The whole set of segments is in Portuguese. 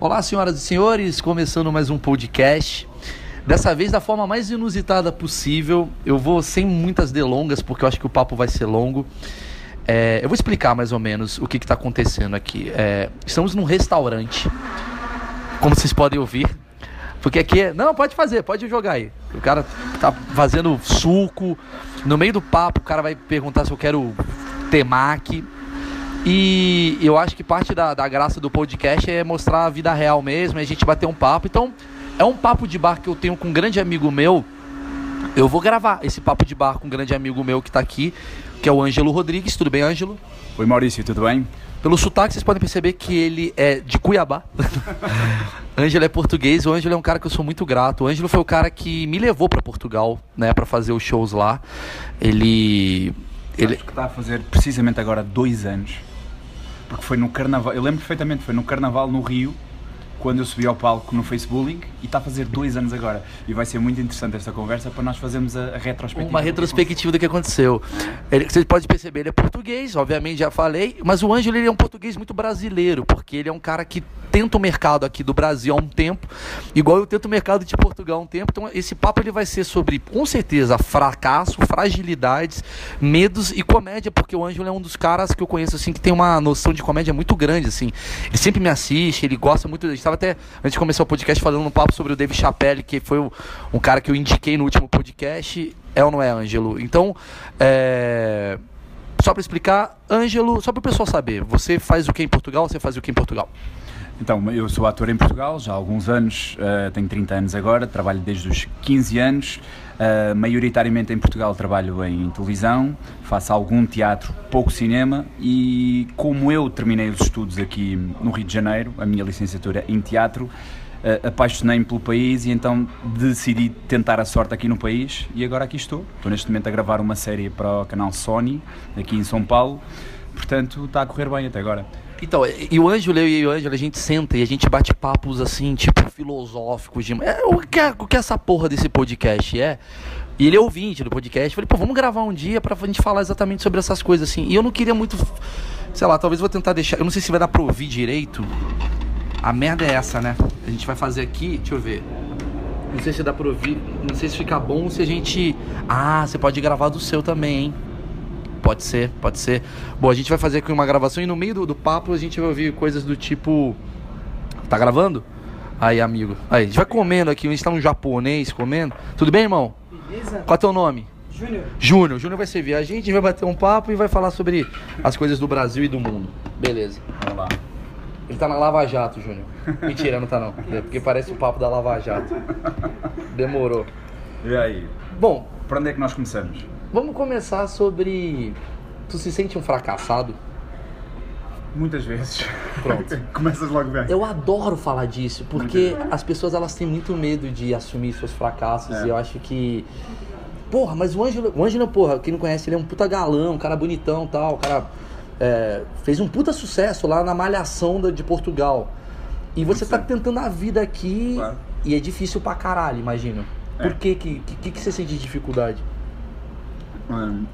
Olá, senhoras e senhores, começando mais um podcast. Dessa vez da forma mais inusitada possível. Eu vou sem muitas delongas, porque eu acho que o papo vai ser longo. É, eu vou explicar mais ou menos o que está acontecendo aqui. É, estamos num restaurante, como vocês podem ouvir. Porque aqui é. Não, pode fazer, pode jogar aí. O cara tá fazendo suco. No meio do papo, o cara vai perguntar se eu quero temaki. E eu acho que parte da, da graça do podcast é mostrar a vida real mesmo, é a gente bater um papo. Então, é um papo de bar que eu tenho com um grande amigo meu. Eu vou gravar esse papo de bar com um grande amigo meu que está aqui, que é o Ângelo Rodrigues. Tudo bem, Ângelo? Oi, Maurício, tudo bem? Pelo sotaque, vocês podem perceber que ele é de Cuiabá. Ângelo é português. O Ângelo é um cara que eu sou muito grato. O Ângelo foi o cara que me levou para Portugal, né, para fazer os shows lá. Ele. Ele está a fazer precisamente agora dois anos porque foi no carnaval, eu lembro perfeitamente, foi no carnaval no Rio, quando eu subi ao palco no Facebook e está a fazer dois anos agora. E vai ser muito interessante esta conversa para nós fazermos a, a retrospectiva. Uma retrospectiva do que aconteceu. Ele, você pode perceber, ele é português, obviamente já falei, mas o Ângelo ele é um português muito brasileiro, porque ele é um cara que tento o mercado aqui do Brasil há um tempo, igual eu tento o mercado de Portugal há um tempo. Então esse papo ele vai ser sobre, com certeza, fracasso, fragilidades, medos e comédia, porque o Ângelo é um dos caras que eu conheço assim que tem uma noção de comédia muito grande assim. Ele sempre me assiste, ele gosta muito, gente estava até antes de começar o podcast falando um papo sobre o Dave Chappelle, que foi o, um cara que eu indiquei no último podcast, é ou não é, Ângelo? Então, é só para explicar, Ângelo, só para o pessoal saber, você faz o que em Portugal? Você faz o que em Portugal? Então, eu sou ator em Portugal já há alguns anos, uh, tenho 30 anos agora, trabalho desde os 15 anos. Uh, maioritariamente em Portugal trabalho em televisão, faço algum teatro, pouco cinema e como eu terminei os estudos aqui no Rio de Janeiro, a minha licenciatura em teatro, uh, apaixonei-me pelo país e então decidi tentar a sorte aqui no país e agora aqui estou. Estou neste momento a gravar uma série para o canal Sony, aqui em São Paulo, portanto está a correr bem até agora. Então, e o Ângelo, eu e o Ângelo, a gente senta e a gente bate papos assim, tipo, filosóficos. De, é, o, que é, o que essa porra desse podcast é? E ele é ouvinte do podcast. Falei, pô, vamos gravar um dia pra gente falar exatamente sobre essas coisas assim. E eu não queria muito. Sei lá, talvez vou tentar deixar. Eu não sei se vai dar pra ouvir direito. A merda é essa, né? A gente vai fazer aqui, deixa eu ver. Não sei se dá pra ouvir. Não sei se fica bom se a gente. Ah, você pode gravar do seu também, hein? Pode ser, pode ser. Bom, a gente vai fazer aqui uma gravação e no meio do, do papo a gente vai ouvir coisas do tipo. Tá gravando? Aí, amigo. Aí, a gente vai comendo aqui, a gente tá um japonês comendo. Tudo bem, irmão? Beleza. Qual é teu nome? Júnior. Júnior. Júnior vai servir a gente, a gente vai bater um papo e vai falar sobre as coisas do Brasil e do mundo. Beleza. Vamos lá. Ele tá na Lava Jato, Júnior. Mentira, não tá não. É porque parece o papo da Lava Jato. Demorou. E aí? Bom. Para onde é que nós começamos? Vamos começar sobre. Tu se sente um fracassado? Muitas vezes. Pronto. Começas logo bem. Eu adoro falar disso, porque as pessoas elas têm muito medo de assumir seus fracassos é. e eu acho que. Porra, mas o Ângelo, o Ângelo, porra, quem não conhece, ele é um puta galão, um cara bonitão tal, cara é, fez um puta sucesso lá na Malhação de Portugal. E você Sim. tá tentando a vida aqui claro. e é difícil pra caralho, imagino. É. Por que que, que que você sente dificuldade?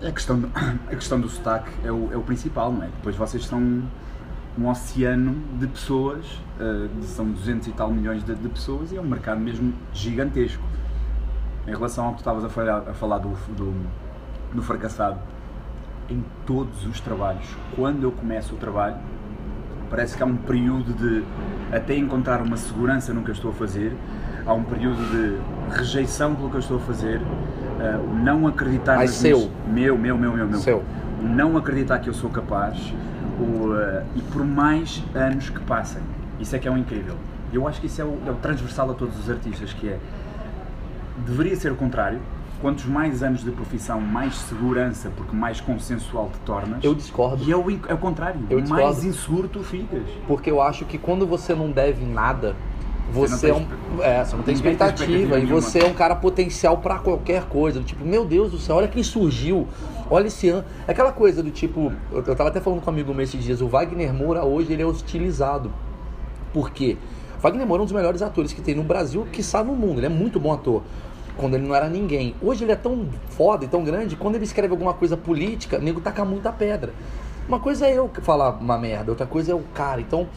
A, questão a questão do sotaque é o, é o principal, não é? Depois vocês são um oceano de pessoas, uh, são 200 e tal milhões de, de, pessoas e é um mercado mesmo gigantesco. Em relação ao que tu estavas a falar, a falar do, do, do fracassado, em todos os trabalhos, quando eu começo o trabalho, parece que há um período de até encontrar uma segurança no que eu estou a fazer, há um período de rejeição pelo que eu estou a fazer, uh, o não acreditar Mas seu. Minhas... meu, meu, meu, meu, meu, seu. o não acreditar que eu sou capaz, o, uh, e por mais anos que passem, isso é que é um incrível. Eu acho que isso é o, é o transversal a todos os artistas, que é deveria ser o contrário. Quantos mais anos de profissão, mais segurança, porque mais consensual te tornas. Eu discordo. E é o, é o contrário. Eu mais inseguro tu ficas. Porque eu acho que quando você não deve nada, você, é um. É, você não tem expectativa, expectativa e você é um cara potencial para qualquer coisa. Do tipo, meu Deus do céu, olha quem surgiu. Olha esse ano. É aquela coisa do tipo. Eu, eu tava até falando com um amigo meu esses dias. O Wagner Moura hoje ele é hostilizado. Por quê? Wagner Moura é um dos melhores atores que tem no Brasil, que sabe no mundo. Ele é muito bom ator. Quando ele não era ninguém. Hoje ele é tão foda e tão grande, quando ele escreve alguma coisa política, o nego taca muita pedra. Uma coisa é eu falar uma merda, outra coisa é o cara. Então,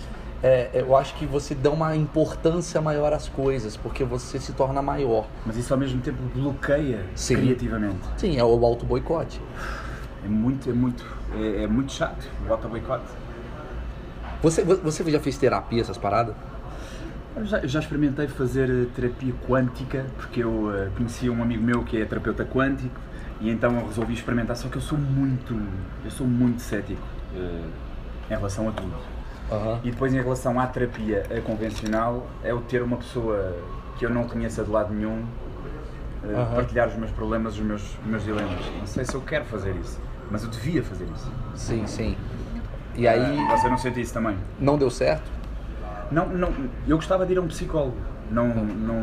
é, eu acho que você dá uma importância maior às coisas, porque você se torna maior. Mas isso ao mesmo tempo bloqueia Sim. criativamente. Sim, é o auto boicote. É muito, é muito, é, é muito chato o auto boicote. Você, você já fez terapia, essas paradas? Eu já, eu já experimentei fazer eh, terapia quântica, porque eu eh, conhecia um amigo meu que é terapeuta quântico e então eu resolvi experimentar, só que eu sou muito, eu sou muito cético eh, em relação a tudo. Aham. E depois em relação à terapia eh, convencional, é o ter uma pessoa que eu não conheça de lado nenhum, eh, Aham. partilhar os meus problemas, os meus, os meus dilemas. Não sei se eu quero fazer isso, mas eu devia fazer isso. Sim, sim. E aí, Ah, você não sente isso também? não deu certo? Não, não, eu gostava de ir a um psicólogo. Não, não,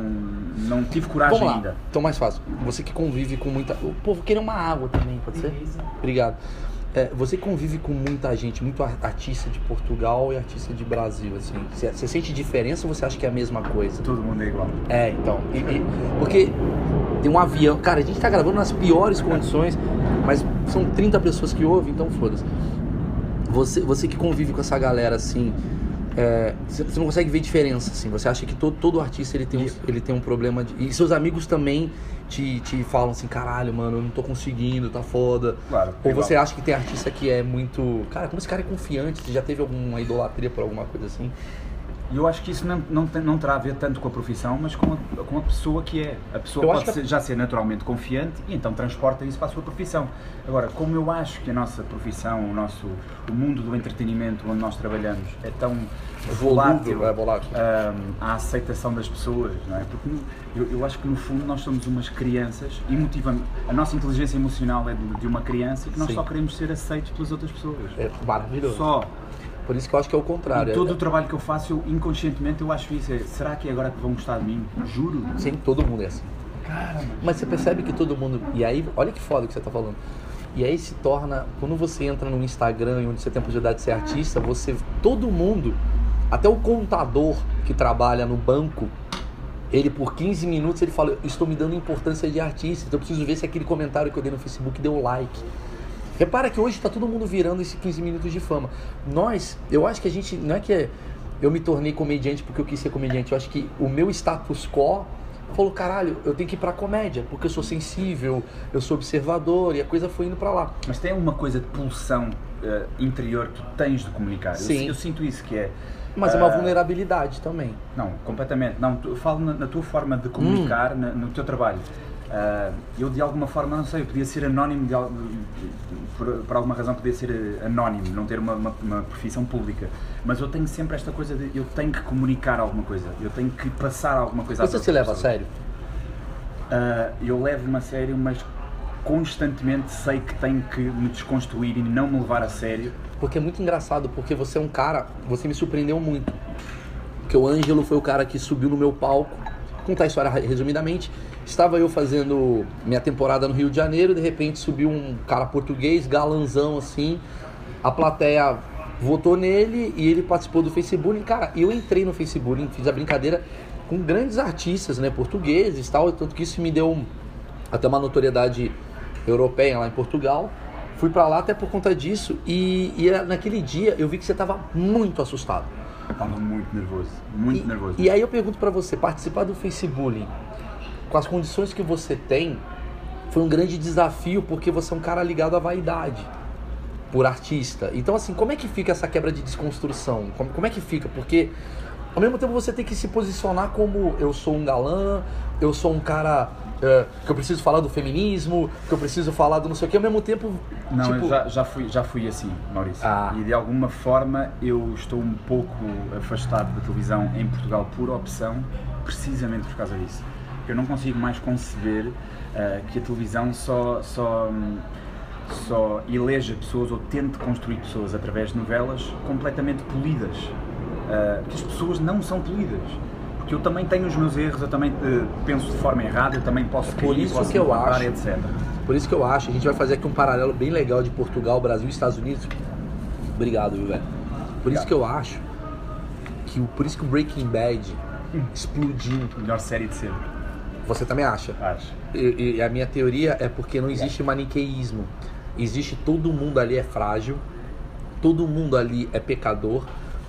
não tive coragem Vamos lá. ainda. Então, mais fácil. Você que convive com muita. O povo querer uma água também, pode ser? Obrigado. É, você convive com muita gente, muito ar- artista de Portugal e artista de Brasil, assim. Você, você sente diferença ou você acha que é a mesma coisa? Todo mundo é igual. É, então. e- e- porque tem um avião. Cara, a gente tá gravando nas piores condições, mas são 30 pessoas que ouvem, então foda-se. Você, você que convive com essa galera assim. é, você você não consegue ver diferença, assim. Você acha que todo, todo artista ele tem, um, ele tem um problema de. E seus amigos também te, te falam assim, caralho, mano, eu não tô conseguindo, tá foda. Claro. Ou você acha que tem artista que é muito. Cara, como esse cara é confiante? Você já teve alguma idolatria por alguma coisa assim? E eu acho que isso não, não, tem- não terá a ver tanto com a profissão, mas com a, com a pessoa que é. A pessoa Eu pode ser- já ser naturalmente confiante e então transporta isso para a sua profissão. Agora, como eu acho que a nossa profissão, o nosso o mundo do entretenimento onde nós trabalhamos é tão volátil é volátil. hum, à aceitação das pessoas, não é? Porque eu, eu acho que no fundo nós somos umas crianças e motivamos. A nossa inteligência emocional é de, de uma criança e que nós Sim. só queremos ser aceitos pelas outras pessoas. É maravilhoso. Só. Por isso que eu acho que é o contrário. E todo É- o trabalho que eu faço, eu, inconscientemente eu acho isso. É, será que é agora que vão gostar de mim? Juro. Sim, todo mundo é assim. Mas você percebe que todo mundo. E aí, olha que foda que você tá falando. E aí se torna. Quando você entra no Instagram, onde você tem a possibilidade de ser artista, você. Todo mundo, até o contador que trabalha no banco, ele por 15 minutos ele fala: Estou me dando importância de artista, então eu preciso ver se aquele comentário que eu dei no Facebook deu like. Repara que hoje tá todo mundo virando esses 15 minutos de fama. Nós, eu acho que a gente. Não é que eu me tornei comediante porque eu quis ser comediante. Eu acho que o meu status quo falou: caralho, eu tenho que ir pra comédia, porque eu sou sensível, eu sou observador, e a coisa foi indo pra lá. Mas tem uma coisa de pulsão eh, interior que tu tens de comunicar. Eu- Sim. Eu, sinto isso que é. Mas é uma ah, vulnerabilidade também. Não, completamente. Não, tu- eu falo na, na tua forma de comunicar, Hum. na- no teu trabalho. Ah, eu de alguma forma, não sei, eu podia ser anónimo, de, por, por alguma razão podia ser eh, anónimo, não ter uma, uma, uma profissão pública. Mas eu tenho sempre esta coisa de eu tenho que comunicar alguma coisa, eu tenho que passar alguma coisa Você se leva a sério? Ah, eu levo-me a sério, mas constantemente sei que tenho que me desconstruir e não me levar a sério. Porque é muito engraçado, porque você é um cara, você me surpreendeu muito. Porque o Ângelo foi o cara que subiu no meu palco. Contar a história resumidamente. Estava eu fazendo minha temporada no Rio de Janeiro, de repente subiu um cara português, galanzão assim. A plateia votou nele e ele participou do Facebook. Cara, eu entrei no Facebook, fiz a brincadeira com grandes artistas, né, portugueses e tal, tanto que isso me deu até uma notoriedade europeia lá em Portugal. Fui pra lá até por conta disso e, e naquele dia eu vi que você tava muito assustado. Estava muito nervoso, muito e, nervoso. E aí eu pergunto pra você, participar do Facebook com as condições que você tem foi um grande desafio porque você é um cara ligado à vaidade por artista. Então assim, como é que fica essa quebra de desconstrução? Como, como é que fica? Porque ao mesmo tempo você tem que se posicionar como eu sou um galã, eu sou um cara é, que eu preciso falar do feminismo, que eu preciso falar do não sei o que, ao mesmo tempo, Não, tipo, eu já, já, fui, já fui assim, Maurício. Ah. E de alguma forma eu estou um pouco afastado da televisão em Portugal por opção, precisamente por causa disso. Eu não consigo mais conceber ah, que a televisão só, só, hum, só eleja pessoas ou tente construir pessoas através de novelas completamente polidas. Ah, que as pessoas não são polidas. Porque eu também tenho os meus erros, eu também eh, penso de forma errada, eu também posso Por cair, isso posso que eu acho- etc. Por isso que eu acho, a gente vai fazer aqui um paralelo bem legal de Portugal, Brasil e Estados Unidos. Obrigado, viu, velho? Por isso Obrigado. que eu acho que o, por isso que o Breaking Bad explodiu. Melhor série de sempre, Você também acha? acho. E, e a minha teoria é porque não existe maniqueísmo. Existe todo mundo ali é frágil, todo mundo ali é pecador,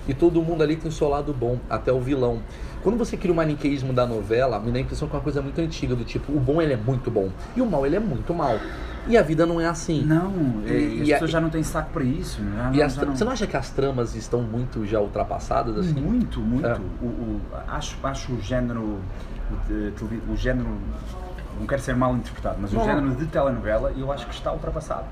E todo mundo ali tem o seu lado bom, até o vilão. Quando você cria o maniqueísmo da novela, me dá a impressão que é uma coisa muito antiga, do tipo, o bom ele é muito bom e o mal ele é muito mal. E a vida não é assim. Não, E- e, e as a- pessoas já não têm saco para isso. E não- tra- não- Você não acha que as tramas estão muito já ultrapassadas assim? Muito, muito. É. O, o- acho, acho o género. O género. Não quero ser mal interpretado, mas Não. o género de telenovela eu acho que está ultrapassado.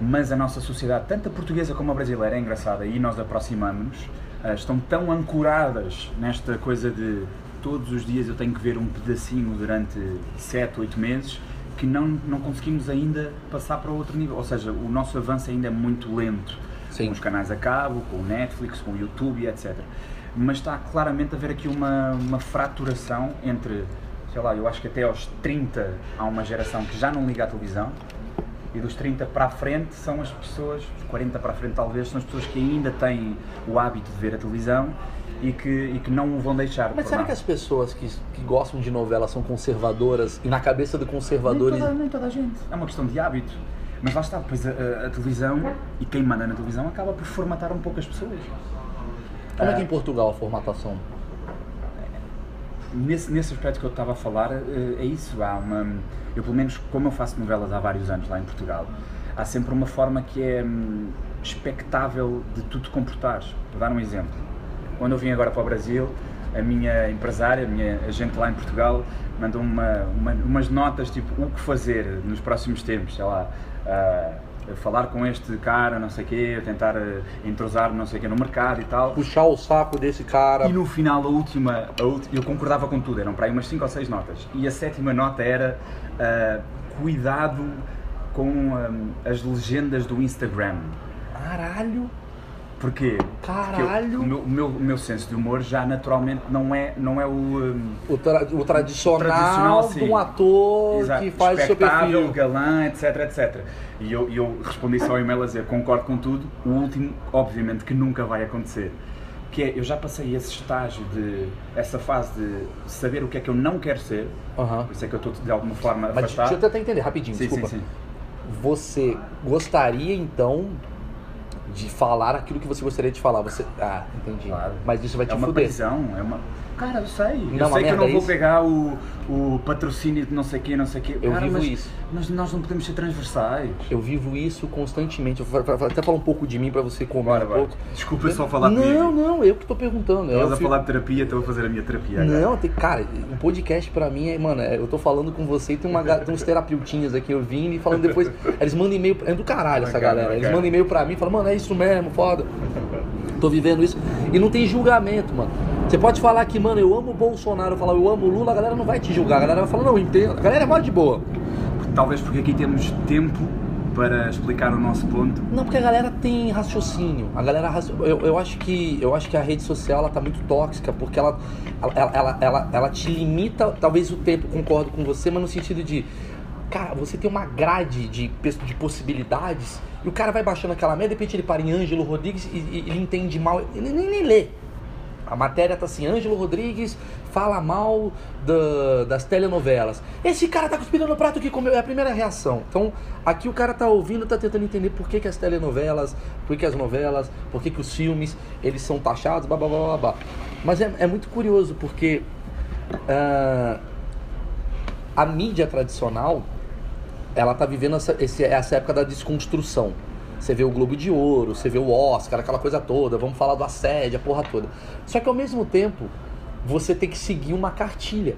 Mas a nossa sociedade, tanto a portuguesa como a brasileira, é engraçada e nós aproximamos-nos, ah, estão tão ancoradas nesta coisa de todos os dias eu tenho que ver um pedacinho durante 7, 8 meses que não, não conseguimos ainda passar para outro nível. Ou seja, o nosso avanço ainda é muito lento Sim. com os canais a cabo, com o Netflix, com o YouTube etc. Mas está claramente a haver aqui uma, uma fraturação entre, sei lá, eu acho que até aos 30 há uma geração que já não liga à televisão e dos 30 para a frente são as pessoas, dos 40 para a frente talvez, são as pessoas que ainda têm o hábito de ver a televisão e que, e que não o vão deixar. Mas será nada. que as pessoas que, que gostam de novela são conservadoras e na cabeça do nem conservador toda, nem toda a gente. É uma questão de hábito. Mas lá está, depois a, a- a televisão e quem manda na televisão acaba por formatar um pouco as pessoas. Como é que Ah, em Portugal a formatação? Nesse, nesse aspecto que eu estava a falar, eh, é isso. Há uma, eu, pelo menos, como eu faço novelas há vários anos lá em Portugal, há sempre uma forma que é hum, expectável de tu te comportares. Vou dar um exemplo. Quando eu vim agora para o Brasil, a minha empresária, a minha agente lá em Portugal, mandou uma, uma- umas notas tipo o que fazer nos próximos tempos, sei lá. ah, falar com este cara, não sei o quê, tentar eh, entrosar não sei o quê no mercado e tal. Puxar o saco desse cara. E no final, a última, a ulti- eu concordava com tudo, eram para aí umas 5 ou 6 notas. E a sétima nota era ah, cuidado com ah, as legendas do Instagram. Caralho! Porquê? Caralho! Porque eu- o, meu, o meu- o meu senso de humor já naturalmente não é, não é o. hum, O, tra- o tradicional, tradicional, de sim. um ator exato, que faz o seu perfil. galã, etc, etc. E eu, eu respondi só ao e-mail a dizer concordo com tudo. O último, obviamente, que nunca vai acontecer. Que é, eu já passei esse estágio de, essa fase de saber o que é que eu não quero ser, Aham. por isso é que eu estou de alguma forma Mas afastado. deixa eu tentar entender rapidinho, sim, desculpa. sim, sim. Você gostaria então de falar aquilo que você gostaria de falar? Você. Ah, entendi. Claro. Mas isso vai te É uma fuder. prisão, é uma. Cara, eu sei. Não, eu uma sei que eu não é vou isso. pegar o, o patrocínio de não sei quê, não sei quê. Eu Cara, vivo mas, isso. Mas nós não podemos ser transversais. Eu vivo isso constantemente. Eu vou até falar um pouco de mim pra você comer um pouco. Desculpa só falar não, comigo. não, eu que tô perguntando. Eu Estás a fico- falar de terapia, estou a fazer a minha terapia agora. Não, tem, cara, um podcast pra mim é, mano, é, eu tô falando com você e tem, uma, tem uns terapeutinhas aqui ouvindo e falando depois. Eles mandam e-mail, é do caralho essa galera. Eles mandam e-mail pra mim e falam, mano, é isso mesmo, foda. Tô vivendo isso. E não tem julgamento, mano. Você pode falar que, mano, eu amo o Bolsonaro, falar eu amo o Lula, a galera não vai te julgar. A galera vai falar, não, entendo. A galera é mó de boa. Talvez porque aqui temos tempo para explicar o nosso ponto. Não, porque a galera tem raciocínio. A galera eu, eu acho que eu acho que a rede social ela tá muito tóxica porque ela ela, ela, ela, ela te limita talvez o tempo. Concordo com você, mas no sentido de cara, você tem uma grade de de possibilidades e o cara vai baixando aquela merda, de repente ele para em Ângelo Rodrigues e, e ele entende mal, ele nem, nem lê. A matéria tá assim, Ângelo Rodrigues fala mal da- das telenovelas. Esse cara tá cuspindo no prato que comeu, é a primeira reação. Então, aqui o cara tá ouvindo, tá tentando entender por que, que as telenovelas, por que as novelas, por que, que os filmes, eles são taxados, blá blá blá blá. Mas é, é muito curioso, porque ah, a mídia tradicional, ela tá vivendo essa, essa época da desconstrução. Você vê o Globo de Ouro, você vê o Oscar, aquela coisa toda, vamos falar do assédio, a porra toda. Só que ao mesmo tempo, você tem que seguir uma cartilha.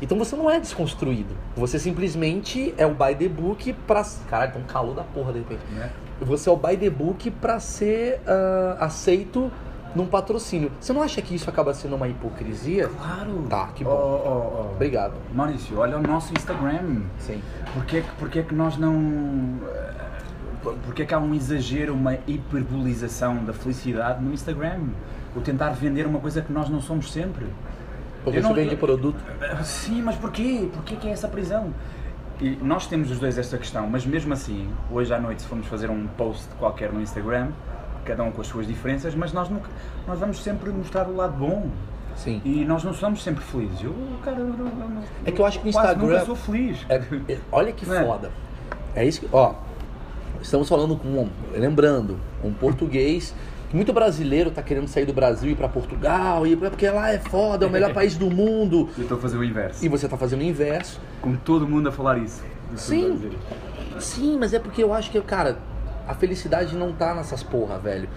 Então você não é desconstruído. Você simplesmente é o by the book pra. Caralho, tá um calor da porra de repente. Né? Você é o by the book pra ser ah, aceito num patrocínio. Você não acha que isso acaba sendo uma hipocrisia? Claro. Tá, que Oh, bom. oh, oh. Obrigado. Maurício, olha o nosso Instagram. Sim. Porquê, que- porquê que nós não. Eh, Porquê que há um exagero, uma hiperbolização da felicidade no Instagram? O tentar vender uma coisa que nós não somos sempre. Porque não- vende produto. Sim, mas porquê? Porquê que é essa prisão? E nós temos os dois esta questão, mas mesmo assim, hoje à noite, se formos fazer um post qualquer no Instagram, cada um com as suas diferenças, mas nós, nunca, nós vamos sempre mostrar o lado bom. Sim. E nós não somos sempre felizes. Eu, cara, eu, eu- É que eu acho que no Instagram- nunca sou feliz. É- é- olha que é? foda. É isso que. Ó, estamos falando com um. Lembrando, um português Muito brasileiro tá querendo sair do Brasil e ir pra Portugal, e porque lá é foda, é o melhor país do mundo. Eu estou a fazer o inverso. E você tá fazendo o inverso. Com todo mundo a falar isso. Sim. Sim, mas é porque eu acho que, cara, a felicidade não tá nessas porra, velho.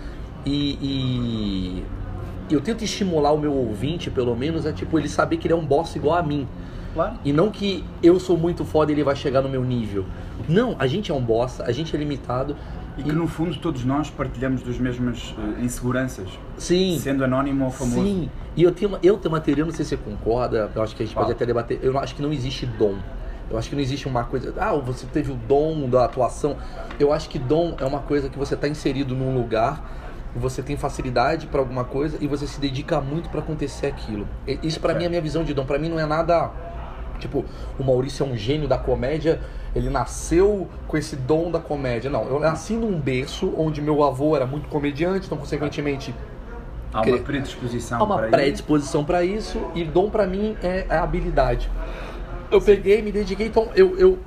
E, e eu tento estimular o meu ouvinte, pelo menos, é tipo, ele saber que ele é um boss igual a mim. Claro. E não que eu sou muito foda e ele vai chegar no meu nível. Não, a gente é um boss, a gente é limitado. E que no fundo todos nós partilhamos das mesmas eh, inseguranças. Sim. Sendo anónimo ou famoso. Sim, e eu tenho, uma, eu tenho uma teoria, não sei se você concorda, eu acho que a gente Fala. pode até debater. Eu acho que não existe dom. Eu acho que não existe uma coisa. Ah, você teve o dom da atuação. Eu acho que dom é uma coisa que você está inserido num lugar, você tem facilidade para alguma coisa e você se dedica muito para acontecer aquilo. E- Isso para mim é a minha visão de dom. Para mim não é nada. Tipo, o Maurício é um gênio da comédia, ele nasceu com esse dom da comédia. Não, eu nasci num berço onde meu avô era muito comediante, então, consequentemente, Há uma predisposição Há uma para predisposição para isso e dom pra mim é a habilidade. Eu peguei, me dediquei, então eu, eu.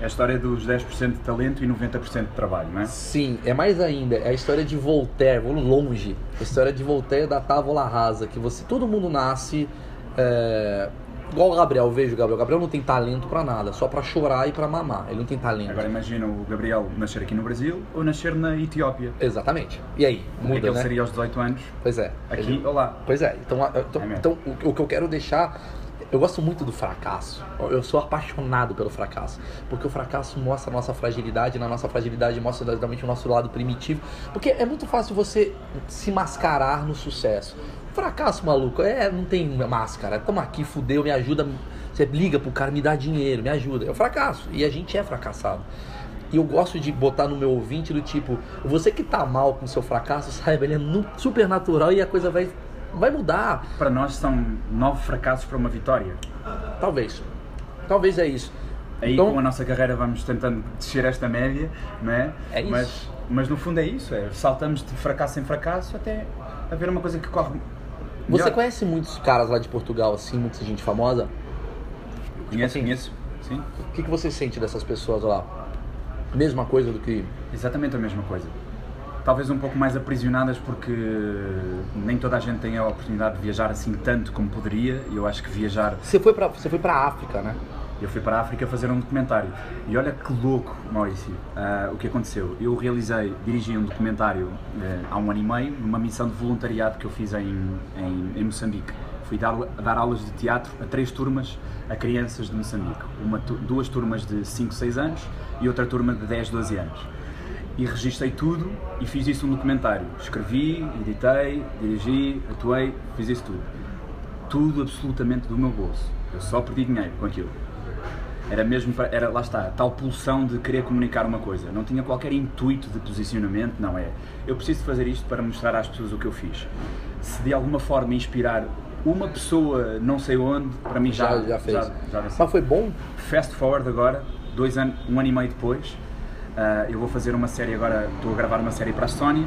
É a história dos 10% de talento e 90% de trabalho, não é? Sim, é mais ainda. É a história de Voltaire, vou longe. A história de Voltaire da tábula rasa, que você. Todo mundo nasce. é, igual o Gabriel, vejo o Gabriel. O Gabriel não tem talento pra nada, só pra chorar e pra mamar. Ele não tem talento. Agora imagina o Gabriel nascer aqui no Brasil ou nascer na Etiópia. Exatamente. E aí? É Muda, ele né? seria aos 18 anos? Pois é. Aqui ou lá? Pois é, então, então, É então o, o que eu quero deixar. Eu gosto muito do fracasso. Eu sou apaixonado pelo fracasso. Porque o fracasso mostra a nossa fragilidade, na nossa fragilidade mostra exatamente o nosso lado primitivo. Porque é muito fácil você se mascarar no sucesso. Fracasso, maluco, é, não tem máscara. Tamo aqui, fudeu, me ajuda. Você liga pro cara, me dá dinheiro, me ajuda. É o fracasso. E a gente é fracassado. E eu gosto de botar no meu ouvinte do tipo, você que tá mal com o seu fracasso, saiba, ele é super natural e a coisa vai, vai mudar. Para nós são nove fracassos para uma vitória. Talvez. Talvez é isso. Aí Então- com a nossa carreira vamos tentando descer esta média, não é? É isso. Mas, mas no fundo é isso, é saltamos de fracasso em fracasso até haver uma coisa que corre Você melhor. conhece muitos caras lá de Portugal, assim, muita gente famosa? Conheço, assim? conheço. Sim, O que, que você sente dessas pessoas lá? Mesma coisa do que. exatamente a mesma coisa. Talvez um pouco mais aprisionadas porque nem toda a gente tem a oportunidade de viajar assim tanto como poderia e eu acho que viajar Você foi pra, você foi pra África, né? Eu fui para a África fazer um documentário. E olha que louco, Maurício, ah, o que aconteceu. Eu realizei, dirigi um documentário eh, há um ano e meio, numa missão de voluntariado que eu fiz em, em, em Moçambique. Fui dar, dar aulas de teatro a três turmas a crianças de Moçambique. Uma, duas turmas de 5, 6 anos e outra turma de 10, 12 anos. E registrei tudo e fiz isso um documentário. Escrevi, editei, dirigi, atuei, fiz isso tudo. Tudo absolutamente do meu bolso. Eu só perdi dinheiro com aquilo. Era mesmo, para- era, lá está, tal pulsão de querer comunicar uma coisa. Não tinha qualquer intuito de posicionamento, não é. Eu preciso fazer isto para mostrar às pessoas o que eu fiz. Se de alguma forma inspirar uma pessoa, não sei onde, para mim já, Já, já fez. já, já. Mas foi bom? Fast forward agora, dois anos, um ano e meio depois, ah, eu vou fazer uma série agora, estou a gravar uma série para a Sony,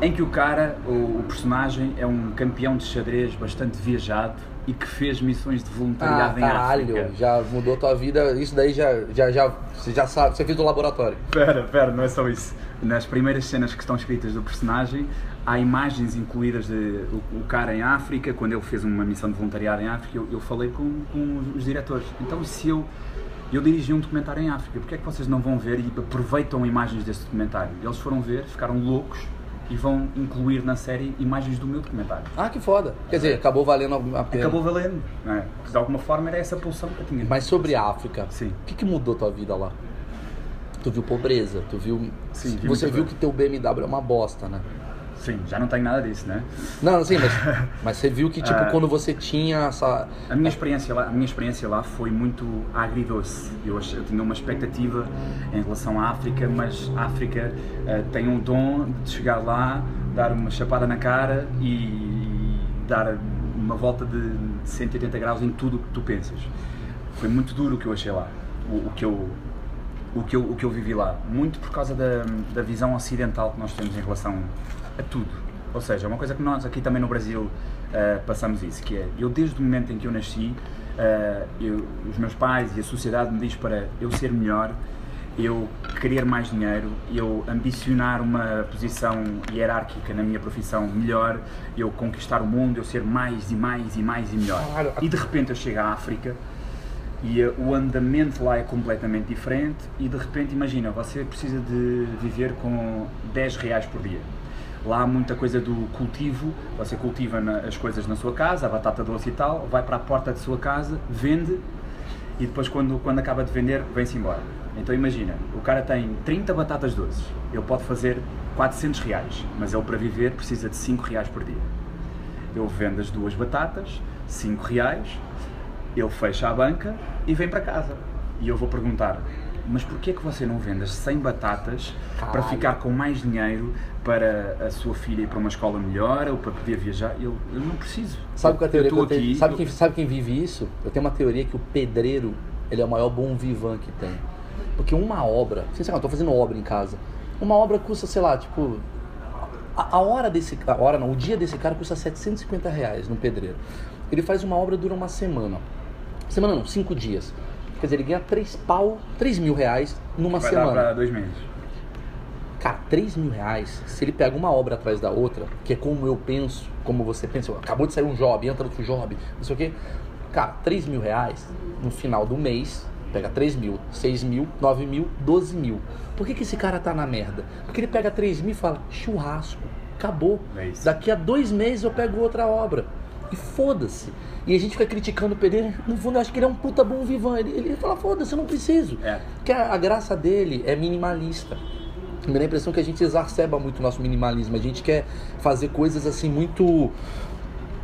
em que o cara, o, o personagem, é um campeão de xadrez bastante viajado e que fez missões de Ah, voluntariado em caralho, África. já mudou tua vida. Isso daí já, já, já, você já sabe, você fez do laboratório. Pera, pera, não é só isso. Nas primeiras cenas que estão escritas do personagem, há imagens incluídas de o, o cara em África, quando ele fez uma missão de voluntariado em África, eu, eu falei com, com os diretores. Então, e se eu, eu dirigi um documentário em África, porque é que vocês não vão ver e aproveitam imagens desse documentário? Eles foram ver, ficaram loucos e vão incluir na série imagens do meu documentário. Ah, que foda. Quer dizer, acabou valendo a pena. Acabou valendo, não é? Porque de alguma forma era essa pulsão que eu tinha. Mas sobre a África, Sim. o que, que mudou tua vida lá? Tu viu pobreza, tu viu. Sim, você viu coisa. que teu BMW é uma bosta, né? Sim, já não tenho nada disso, né? Não, sim, mas, mas você viu que, tipo, Ah. quando você tinha essa. A minha experiência lá, a minha experiência lá foi muito agridoce. Eu, eu tinha uma expectativa em relação à África, mas a África eh, tem um dom de chegar lá, dar uma chapada na cara e dar uma volta de 180 graus em tudo o que tu pensas. Foi muito duro o que eu achei lá, o, o que eu o que eu, o que eu vivi lá, muito por causa da, da visão ocidental que nós temos em relação a tudo. Ou seja, é uma coisa que nós aqui também no Brasil eh, passamos isso, que é, eu desde o momento em que eu nasci, eh, eu- os meus pais e a sociedade me diz para eu ser melhor eu querer mais dinheiro, eu ambicionar uma posição hierárquica na minha profissão melhor, eu conquistar o mundo, eu ser mais e mais e mais e melhor. Claro. E de repente eu chego à África e uh, o andamento lá é completamente diferente e de repente imagina, você precisa de viver com 10 reais por dia. Lá há muita coisa do cultivo, você cultiva na- as coisas na sua casa, a batata doce e tal, vai para a porta de sua casa, vende e depois quando, quando acaba de vender, vem-se embora. Então imagina, o cara tem 30 batatas doces, ele pode fazer 400 reais, mas ele para viver precisa de 5 reais por dia. Eu vendo as duas batatas, 5 reais, ele fecha a banca e vem para casa. E eu vou perguntar, mas porquê que você não vende as 100 batatas para Caralho. ficar com mais dinheiro para a sua filha ir para uma escola melhor ou para poder viajar? Eu, eu não preciso. Sabe qual é a teoria que eu eu tenho? aqui, Sabe eu- quem, sabe quem vive isso? Eu tenho uma teoria que o pedreiro ele é o maior bom vivan que tem. Porque uma obra, sinceramente, eu tô fazendo obra em casa. Uma obra custa, sei lá, tipo. A, a hora desse a hora não, o dia desse cara custa 750 reais no pedreiro. Ele faz uma obra dura uma semana. Semana não, cinco dias. Quer dizer, ele ganha três pau, 3 mil reais numa vai dar semana. para dois meses. Cara, 3 mil reais, se ele pega uma obra atrás da outra, que é como eu penso, como você pensa, acabou de sair um job, entra outro job, não sei o quê. Cara, 3 mil reais, no final do mês, pega 3 mil, 6 mil, 9 mil, 12 mil. Por que, que esse cara tá na merda? Porque ele pega 3 mil e fala, churrasco, acabou. É. Daqui a dois meses eu pego outra obra. E foda-se. E a gente fica criticando o pedreiro, no fundo eu acho que ele é um puta bom vivan. Ele, ele fala, foda-se, eu não preciso. É. Porque a, a graça dele é minimalista. Me dá a impressão que a gente exacerba muito o nosso minimalismo. A gente quer fazer coisas assim muito.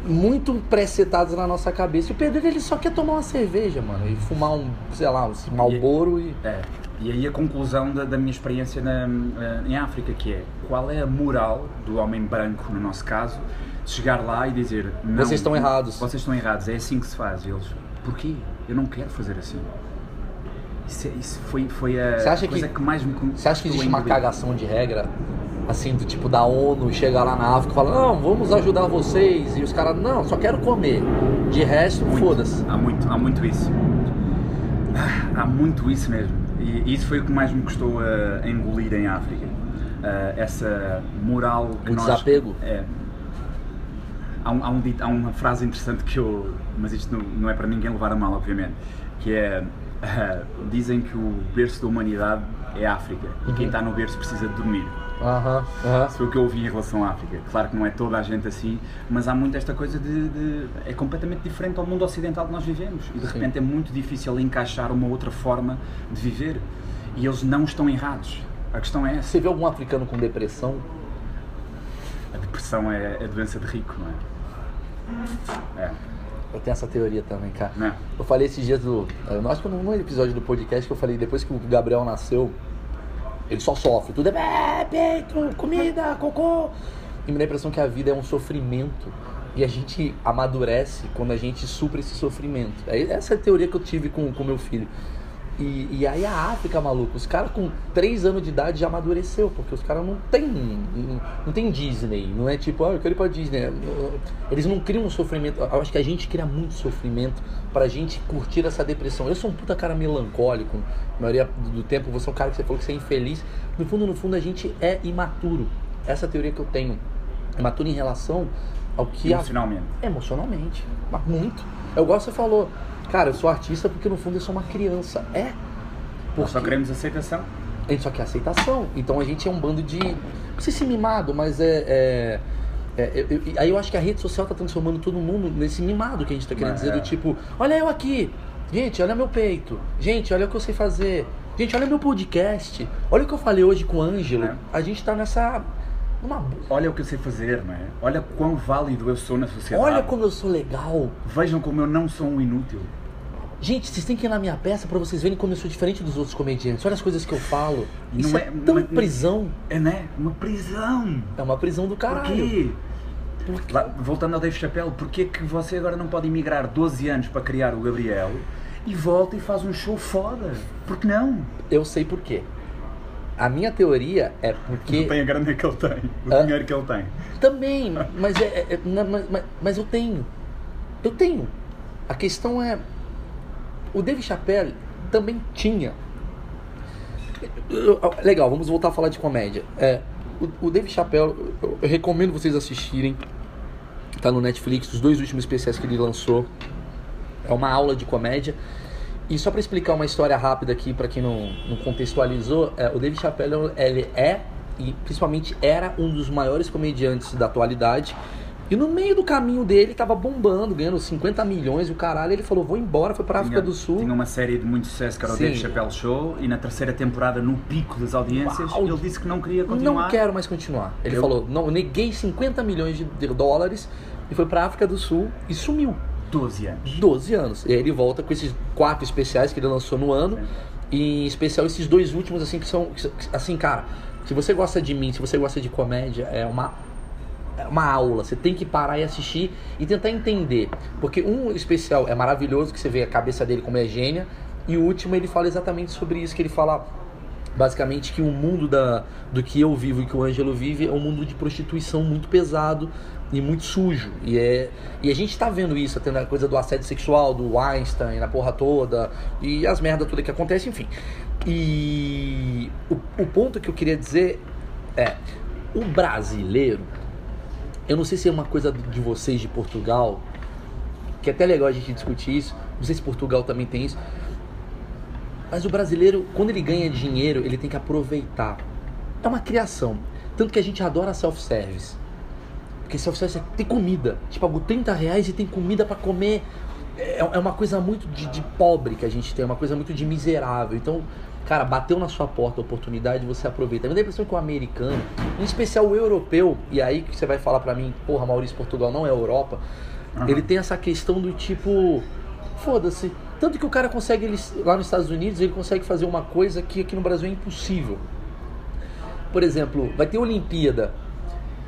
Muito pré-setadas na nossa cabeça. E o pedreiro ele só quer tomar uma cerveja, mano. E fumar um, sei lá, um malboro e. É. E aí a conclusão da, da minha experiência na, eh, em África, que é qual é a moral do homem branco, no nosso caso, chegar lá e dizer não, Vocês estão errados. Vocês estão errados, é assim que se faz. E eles, porquê? Eu não quero fazer assim. Isso, é- isso foi, foi a coisa que- que, mais me Você acha que existe uma cagação de regra? Assim, do tipo da ONU chegar lá na África e falar, não, vamos ajudar vocês. E os caras, não, só quero comer. De resto, foda-se. Há muito, há muito isso. Ah, Há muito isso mesmo. E isso foi o que mais me custou a engolir em África. Ah, essa moral O nós... desapego? É. Há, um- há um há uma frase interessante que eu... Mas isto não, não é para ninguém levar a mal, obviamente. Que é... ah, dizem que o berço da humanidade é a África. E Uhum. quem está no berço precisa de dormir. Aham, aham. Isso foi o que eu ouvi em relação à África. Claro que não é toda a gente assim, mas há muito esta coisa de, de- é completamente diferente ao mundo ocidental que nós vivemos e de Sim. repente é muito difícil encaixar uma outra forma de viver e eles não estão errados. A questão é essa. Você vê algum africano com depressão? A depressão é a doença de rico, não é? É, Eu tenho essa teoria também, cara. é? Eu falei esses dias do. Eu acho que no no episódio do podcast que eu falei, depois que o Gabriel nasceu, ele só sofre. Tudo é "É, peito, comida, cocô. E me dá a impressão que a vida é um sofrimento. E a gente amadurece quando a gente supra esse sofrimento. É essa é a teoria que eu tive com o meu filho. E, e aí a África, maluco, os caras com 3 anos de idade já amadureceu, porque os caras não tem, não, não tem Disney, não é tipo, ah, eu quero ir pra Disney. Eles não criam um sofrimento, eu acho que a gente cria muito sofrimento pra gente curtir essa depressão. Eu sou um puta cara melancólico, a maioria do tempo você é um cara que você falou que você é infeliz. No fundo, no fundo, a gente é imaturo. Essa é a teoria que eu tenho. Imaturo em relação ao que a Emocionalmente. Emocionalmente. Mas muito. Eu igual você falou. Cara, eu sou artista porque no fundo eu sou uma criança. É. Nós só Porque queremos aceitação. a gente só quer aceitação. Então a gente é um bando de. Não sei se mimado, mas é. é- é- eu- eu- aí eu acho que a rede social tá transformando todo mundo nesse mimado que a gente tá querendo dizer, é. do tipo, olha eu aqui, gente, olha meu peito, gente, olha o que eu sei fazer, gente, olha meu podcast, olha o que eu falei hoje com o Ângelo. É. A gente tá nessa. Numa... Olha o que eu sei fazer, não é? Olha quão válido eu sou na sociedade. Olha como eu sou legal. Vejam como eu não sou um inútil. Gente, vocês têm que ir na minha peça pra vocês verem como eu sou diferente dos outros comediantes. Olha as coisas que eu falo. Não Isso é, é- tão mas- prisão. É, né? Uma prisão. É uma prisão do Por caralho. quê? Por quê? Lá, voltando ao Dave Chappelle, porquê que você agora não pode emigrar 12 anos para criar o Gabriel e volta e faz um show foda? Por que não? Eu sei por quê. A minha teoria é porque. Não tem a grana que ele tem, o dinheiro que ele tem. Também, mas, é, é- é- mas, mas- mas eu tenho. Eu tenho. A questão é. O Dave Chappelle também tinha. Legal, vamos voltar a falar de comédia. É, o, o Dave Chappelle, eu, eu recomendo vocês assistirem. Tá no Netflix, os dois últimos especiais que ele lançou. É uma aula de comédia. E só para explicar uma história rápida aqui para quem não, não contextualizou, é, o Dave Chappelle ele é e principalmente era um dos maiores comediantes da atualidade. E no meio do caminho dele, tava bombando, ganhando 50 milhões e o caralho. Ele falou: Vou embora, foi pra África do Sul. Tinha uma série de muito sucesso que era o Dave Chappelle Show. E na terceira temporada, no pico das audiências, Uau. ele disse que não queria continuar. Não quero mais continuar. Ele eu... falou: Não, neguei 50 milhões de dólares e foi pra África do Sul e sumiu. 12 anos. 12 anos. E aí ele volta com esses quatro especiais que ele lançou no ano. Sim. E em especial esses dois últimos, assim, que são. Assim, cara, se você gosta de mim, se você gosta de comédia, é uma é uma aula, você tem que parar e assistir e tentar entender. Porque um especial é maravilhoso, que você vê a cabeça dele como é gênia, e o último ele fala exatamente sobre isso, que ele fala basicamente que o mundo da, do que eu vivo e que o Ângelo vive é um mundo de prostituição muito pesado e muito sujo. E, é, e a gente tá vendo isso, tendo a coisa do assédio sexual, do Einstein, na porra toda, e as merdas todas que acontecem, enfim. E o, o ponto que eu queria dizer é, o brasileiro, eu não sei se é uma coisa de vocês de Portugal, que é até legal a gente discutir isso, não sei se Portugal também tem isso, mas o brasileiro, quando ele ganha dinheiro, ele tem que aproveitar. É uma criação. Tanto que a gente adora self-service. Porque self-service é tem comida. Tipo, pago 30 reais e tem comida para comer. É, é uma coisa muito de, de, pobre que a gente tem, é uma coisa muito de miserável. Então, cara, bateu na sua porta a oportunidade, você aproveita. Me dá a impressão que o americano, em especial o europeu, e aí que você vai falar para mim, porra, Maurício, Portugal não é Europa, uhum. ele tem essa questão do tipo, foda-se. Tanto que o cara consegue, ele, lá nos Estados Unidos, ele consegue fazer uma coisa que aqui no Brasil é impossível. Por exemplo, vai ter Olimpíada.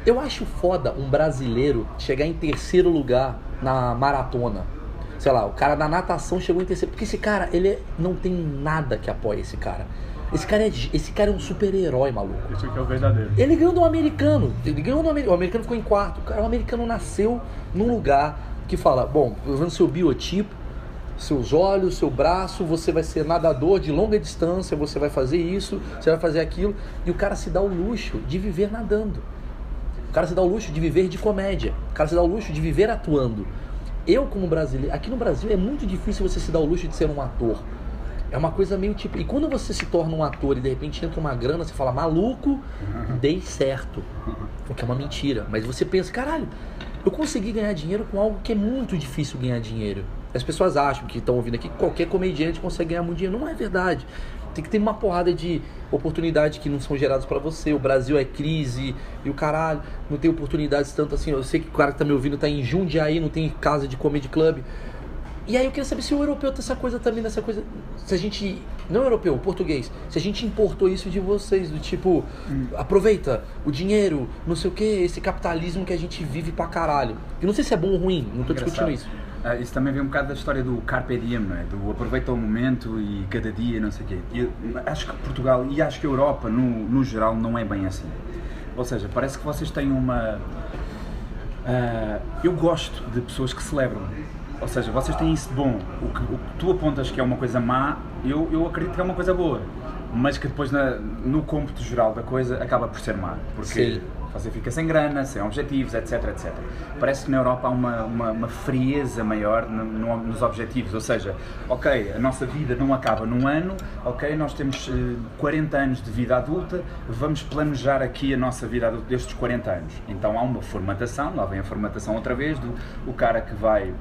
Eu acho foda um brasileiro chegar em terceiro lugar na maratona sei lá, o cara da natação chegou em terceiro. Porque esse cara, ele não tem nada que apoie esse cara. Esse cara é, esse cara é um super-herói, maluco. Isso aqui é o verdadeiro. Ele ganhou do americano. Ele ganhou do americano. O americano ficou em quarto. Cara, o americano nasceu num lugar que fala: bom, vendo seu biotipo, seus olhos, seu braço, você vai ser nadador de longa distância, você vai fazer isso, você vai fazer aquilo. E o cara se dá o luxo de viver nadando. O cara se dá o luxo de viver de comédia. O cara se dá o luxo de viver atuando. Eu, como brasileiro, aqui no Brasil é muito difícil você se dar o luxo de ser um ator. É uma coisa meio tipo. E quando você se torna um ator e de repente entra uma grana, você fala, maluco, dei certo. O que é uma mentira. Mas você pensa, caralho, eu consegui ganhar dinheiro com algo que é muito difícil ganhar dinheiro. As pessoas acham que estão ouvindo aqui que qualquer comediante consegue ganhar muito dinheiro. Não é verdade. Tem que ter uma porrada de oportunidades que não são geradas para você. O Brasil é crise e o caralho, não tem oportunidades tanto assim. Eu sei que o cara que tá me ouvindo tá em Jundiaí, não tem casa de comedy club. E aí eu queria saber se o europeu tem essa coisa também, nessa coisa. Se a gente. Não europeu, português. Se a gente importou isso de vocês, do tipo, hum. aproveita o dinheiro, não sei o que, esse capitalismo que a gente vive pra caralho. Eu não sei se é bom ou ruim, não tô Engraçado. discutindo isso. Uh, isso também vem um bocado da história do carpe diem, não é? Do aproveita o momento e cada dia, não sei o quê. E acho que Portugal e acho que a Europa, no, no geral, não é bem assim. Ou seja, parece que vocês têm uma. Uh, eu gosto de pessoas que celebram. Ou seja, vocês têm isso de bom. O que, o que tu apontas que é uma coisa má, eu, eu acredito que é uma coisa boa. Mas que depois, na, no cômputo geral da coisa, acaba por ser má. Porque Sim você fica sem grana, sem objetivos, etc, etc. Parece que na Europa há uma, uma, uma frieza maior no, no, nos objetivos, ou seja, ok, a nossa vida não acaba num ano, ok, nós temos uh, eh, 40 anos de vida adulta, vamos planejar aqui a nossa vida adulta destes 40 anos. Então há uma formatação, lá vem a formatação outra vez, do o cara que vai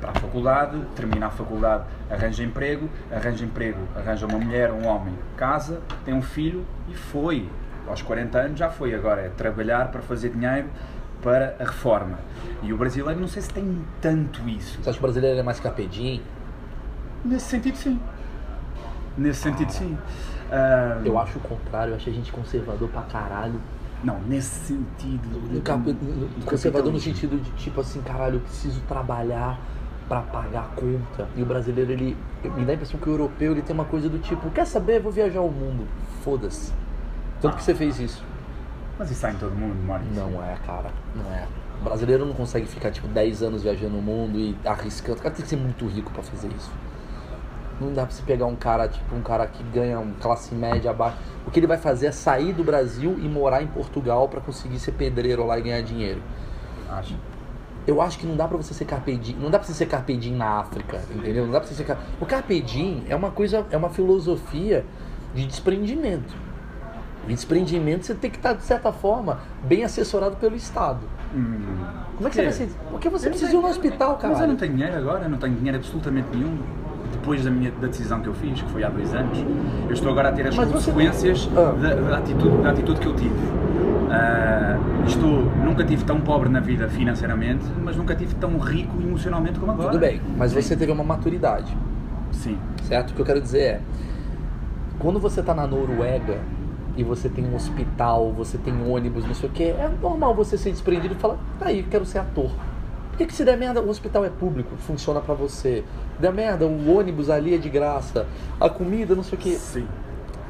para a faculdade, termina a faculdade, arranja emprego, arranja emprego, arranja uma mulher, um homem, casa, tem um filho e foi aos 40 anos já foi, agora é trabalhar para fazer dinheiro para a reforma. E o brasileiro não sei se tem tanto isso. Você acha que o brasileiro é mais capedinho? Nesse sentido sim. Nesse sentido sim. Uh... Eu acho o contrário, eu acho a gente conservador pra caralho. Não, nesse sentido. No, cap... no, conservador no sentido de tipo assim, caralho, eu preciso trabalhar para pagar a conta. E o brasileiro, ele. Me dá a impressão que o europeu ele tem uma coisa do tipo, quer saber? Vou viajar o mundo. Foda-se. Tanto que você fez isso. Mas isso sai em todo mundo, Maurício? Não é, cara. Não é. O brasileiro não consegue ficar, tipo, 10 anos viajando o mundo e arriscando. O cara tem que ser muito rico para fazer isso. Não dá pra você pegar um cara, tipo, um cara que ganha um classe média abaixo. O que ele vai fazer é sair do Brasil e morar em Portugal pra conseguir ser pedreiro lá e ganhar dinheiro. Acho. Eu acho que não dá pra você ser carpe diem, não dá pra você ser carpe diem na África, entendeu? Não dá pra você ser car... O carpe diem é uma coisa, é uma filosofia de desprendimento. E desprendimento você tem que estar, de certa forma, bem assessorado pelo Estado. Hum. Como é que você vai ser... Porque você precisa ir no hospital, cara. Mas eu não tenho dinheiro agora, não tenho dinheiro absolutamente nenhum. Depois da, minha, da decisão que eu fiz, que foi há dois anos, eu estou agora a ter as Mas você- consequências Ah. da, da atitude, da atitude que eu tive. Ah, estou, nunca tive tão pobre na vida financeiramente, mas nunca tive tão rico emocionalmente como agora. Tudo bem, mas Sim. você teve uma maturidade, Sim. certo? O que eu quero dizer é, quando você tá na Noruega e você tem um hospital, você tem ônibus, não sei o que, é normal você ser desprendido e falar, tá aí, quero ser ator. Por que, que se der merda, o hospital é público, funciona pra você. Der merda, o ônibus ali é de graça, a comida, não sei o que. Sim.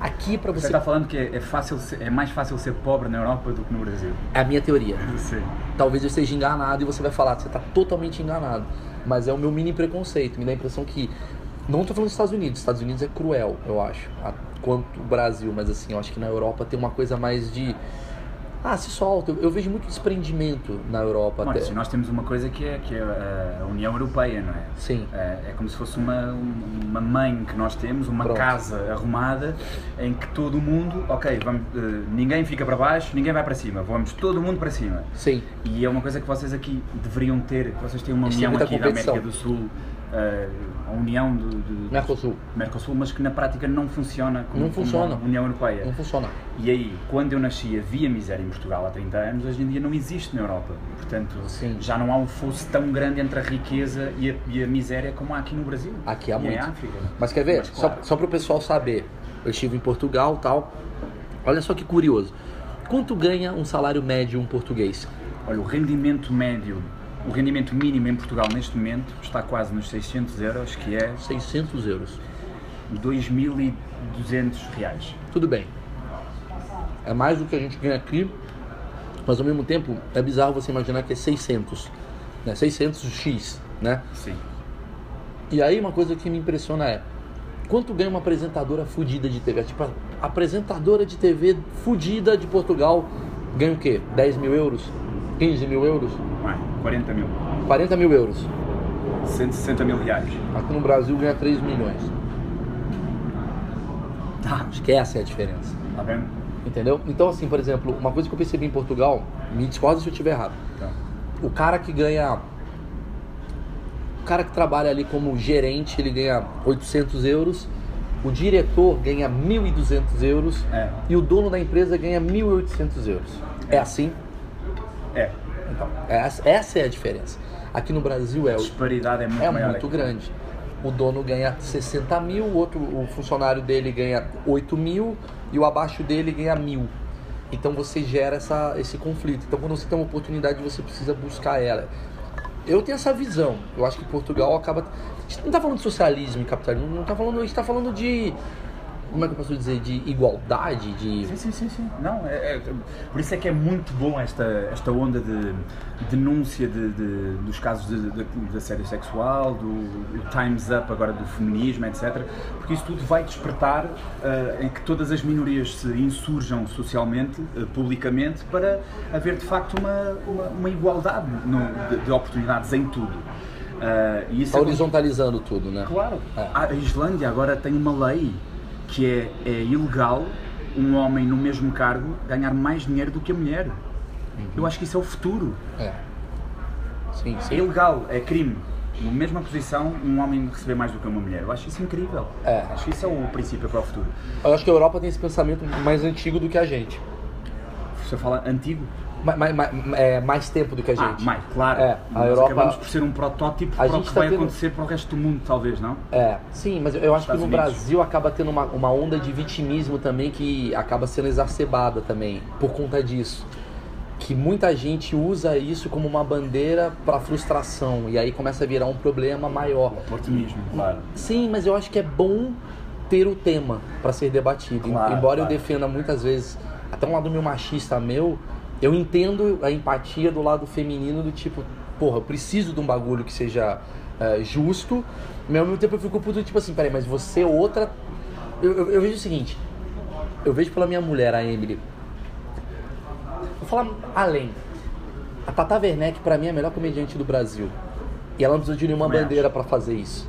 Aqui pra Você você. está falando que é, fácil é mais fácil ser pobre na Europa do que no Brasil. É a minha teoria. Sim. Talvez eu esteja enganado e você vai falar, você está totalmente enganado. Mas é o meu mini preconceito. Me dá a impressão que. Não estou falando dos Estados Unidos. Estados Unidos é cruel, eu acho. Quanto o Brasil, mas assim, eu acho que na Europa tem uma coisa mais de. Ah, se solta. Eu, eu vejo muito desprendimento na Europa Olha, até. nós temos uma coisa que é, que é a- a União Europeia, não é? Sim. É, é como se fosse uma, uma mãe que nós temos, uma Pronto. casa arrumada em que todo mundo, ok, vamos, eh, ninguém fica para baixo, ninguém vai para cima, vamos todo mundo para cima. Sim. E é uma coisa que vocês aqui deveriam ter, vocês têm uma Eles têm união muita aqui da competição. América do Sul, eh, a união do, do- Mercosul. Mercosul, mas que na prática não funciona como, Não funciona. como União Europeia. Não funciona. E aí, quando eu nasci, havia miséria em Portugal há 30 anos, hoje em dia não existe na Europa. Portanto, Sim. já não há um fosso tão grande entre a riqueza e a, e a miséria como há aqui no Brasil. Aqui há e muito. em África. Mas quer ver? Mas, Só, claro. só para o pessoal saber. Eu estive em Portugal tal. Olha só que curioso. Quanto ganha um salário médio um português? Olha, o rendimento médio, o rendimento mínimo em Portugal neste momento está quase nos 600 euros, que é 600 euros. 2.200 reais. Tudo bem. É mais do que a gente ganha aqui, mas ao mesmo tempo é bizarro você imaginar que é 600, né? 600x, né? Sim. E aí uma coisa que me impressiona é quanto ganha uma apresentadora fudida de TV? Tipo, apresentadora de TV fudida de Portugal ganha o quê? 10 mil euros? 15 mil euros? Vai, 40 mil. 40 mil euros. 160 mil reais. Aqui no Brasil ganha 3 milhões. Tá. Acho que essa é a diferença. Tá vendo? Entendeu? Então, assim, por exemplo, uma coisa que eu percebi em Portugal, me discorda se eu estiver errado. Então, O cara que ganha. O cara que trabalha ali como gerente, ele ganha 800 euros. O diretor ganha 1.200 euros. É. E o dono da empresa ganha 1.800 euros. É assim? é. Então, essa, essa é a diferença. Aqui no Brasil é, A disparidade é muito é muito grande. O dono ganha 60 mil, o outro, o funcionário dele ganha 8 mil e o abaixo dele ganha mil. Então você gera essa, esse conflito. Então quando você tem uma oportunidade, você precisa buscar ela. Eu tenho essa visão. Eu acho que Portugal acaba. A gente não está falando de socialismo e capitalismo, não está falando. A gente está falando de. Como é que eu posso dizer? De igualdade, de. Sim, sim, sim, sim. Não, é, é- por isso é que é muito bom esta, esta onda de denúncia de, de- dos casos de, de, de assédio sexual, do, do Time's Up agora do feminismo, etc. Porque isso tudo vai despertar eh, em que todas as minorias se insurjam socialmente, eh, publicamente, para haver de facto uma, uma, uma igualdade no- de, de oportunidades em tudo. Eh, e isso Está é- horizontalizando tudo, né? Claro. É. A Islândia agora tem uma lei que é, é ilegal um homem no mesmo cargo ganhar mais dinheiro do que a mulher. Eu acho que isso é o futuro. É. Sim, É sim. ilegal, é crime. Na mesma posição, um homem receber mais do que uma mulher. Eu acho isso incrível. É. Acho que isso é o princípio para o futuro. Eu acho que a Europa tem esse pensamento mais antigo do que a gente. Você fala antigo? Ma- ma- ma- é, mais tempo do que a Ah, gente. mais, claro. É, a Europa- acabamos por ser um protótipo para o que tá vai tendo- acontecer para o resto do mundo, talvez, não? É, sim, mas eu acho que Estados no Unidos. Brasil acaba tendo uma, uma onda de vitimismo também que acaba sendo exacerbada também por conta disso. Que muita gente usa isso como uma bandeira para frustração e aí começa a virar um problema maior. Oportunismo, claro. Sim, mas eu acho que é bom ter o tema para ser debatido. Claro, Embora eu claro. defenda muitas vezes, até um lado meio machista meu, eu entendo a empatia do lado feminino do tipo, porra, eu preciso de um bagulho que seja é, justo, mas ao mesmo tempo eu fico puto, tipo assim, peraí, mas você é outra. Eu, eu, eu vejo o seguinte, eu vejo pela minha mulher, a Emily. Vou falar além. A Tata Werneck, pra mim, é a melhor comediante do Brasil. E ela não precisou de nenhuma bandeira pra fazer isso.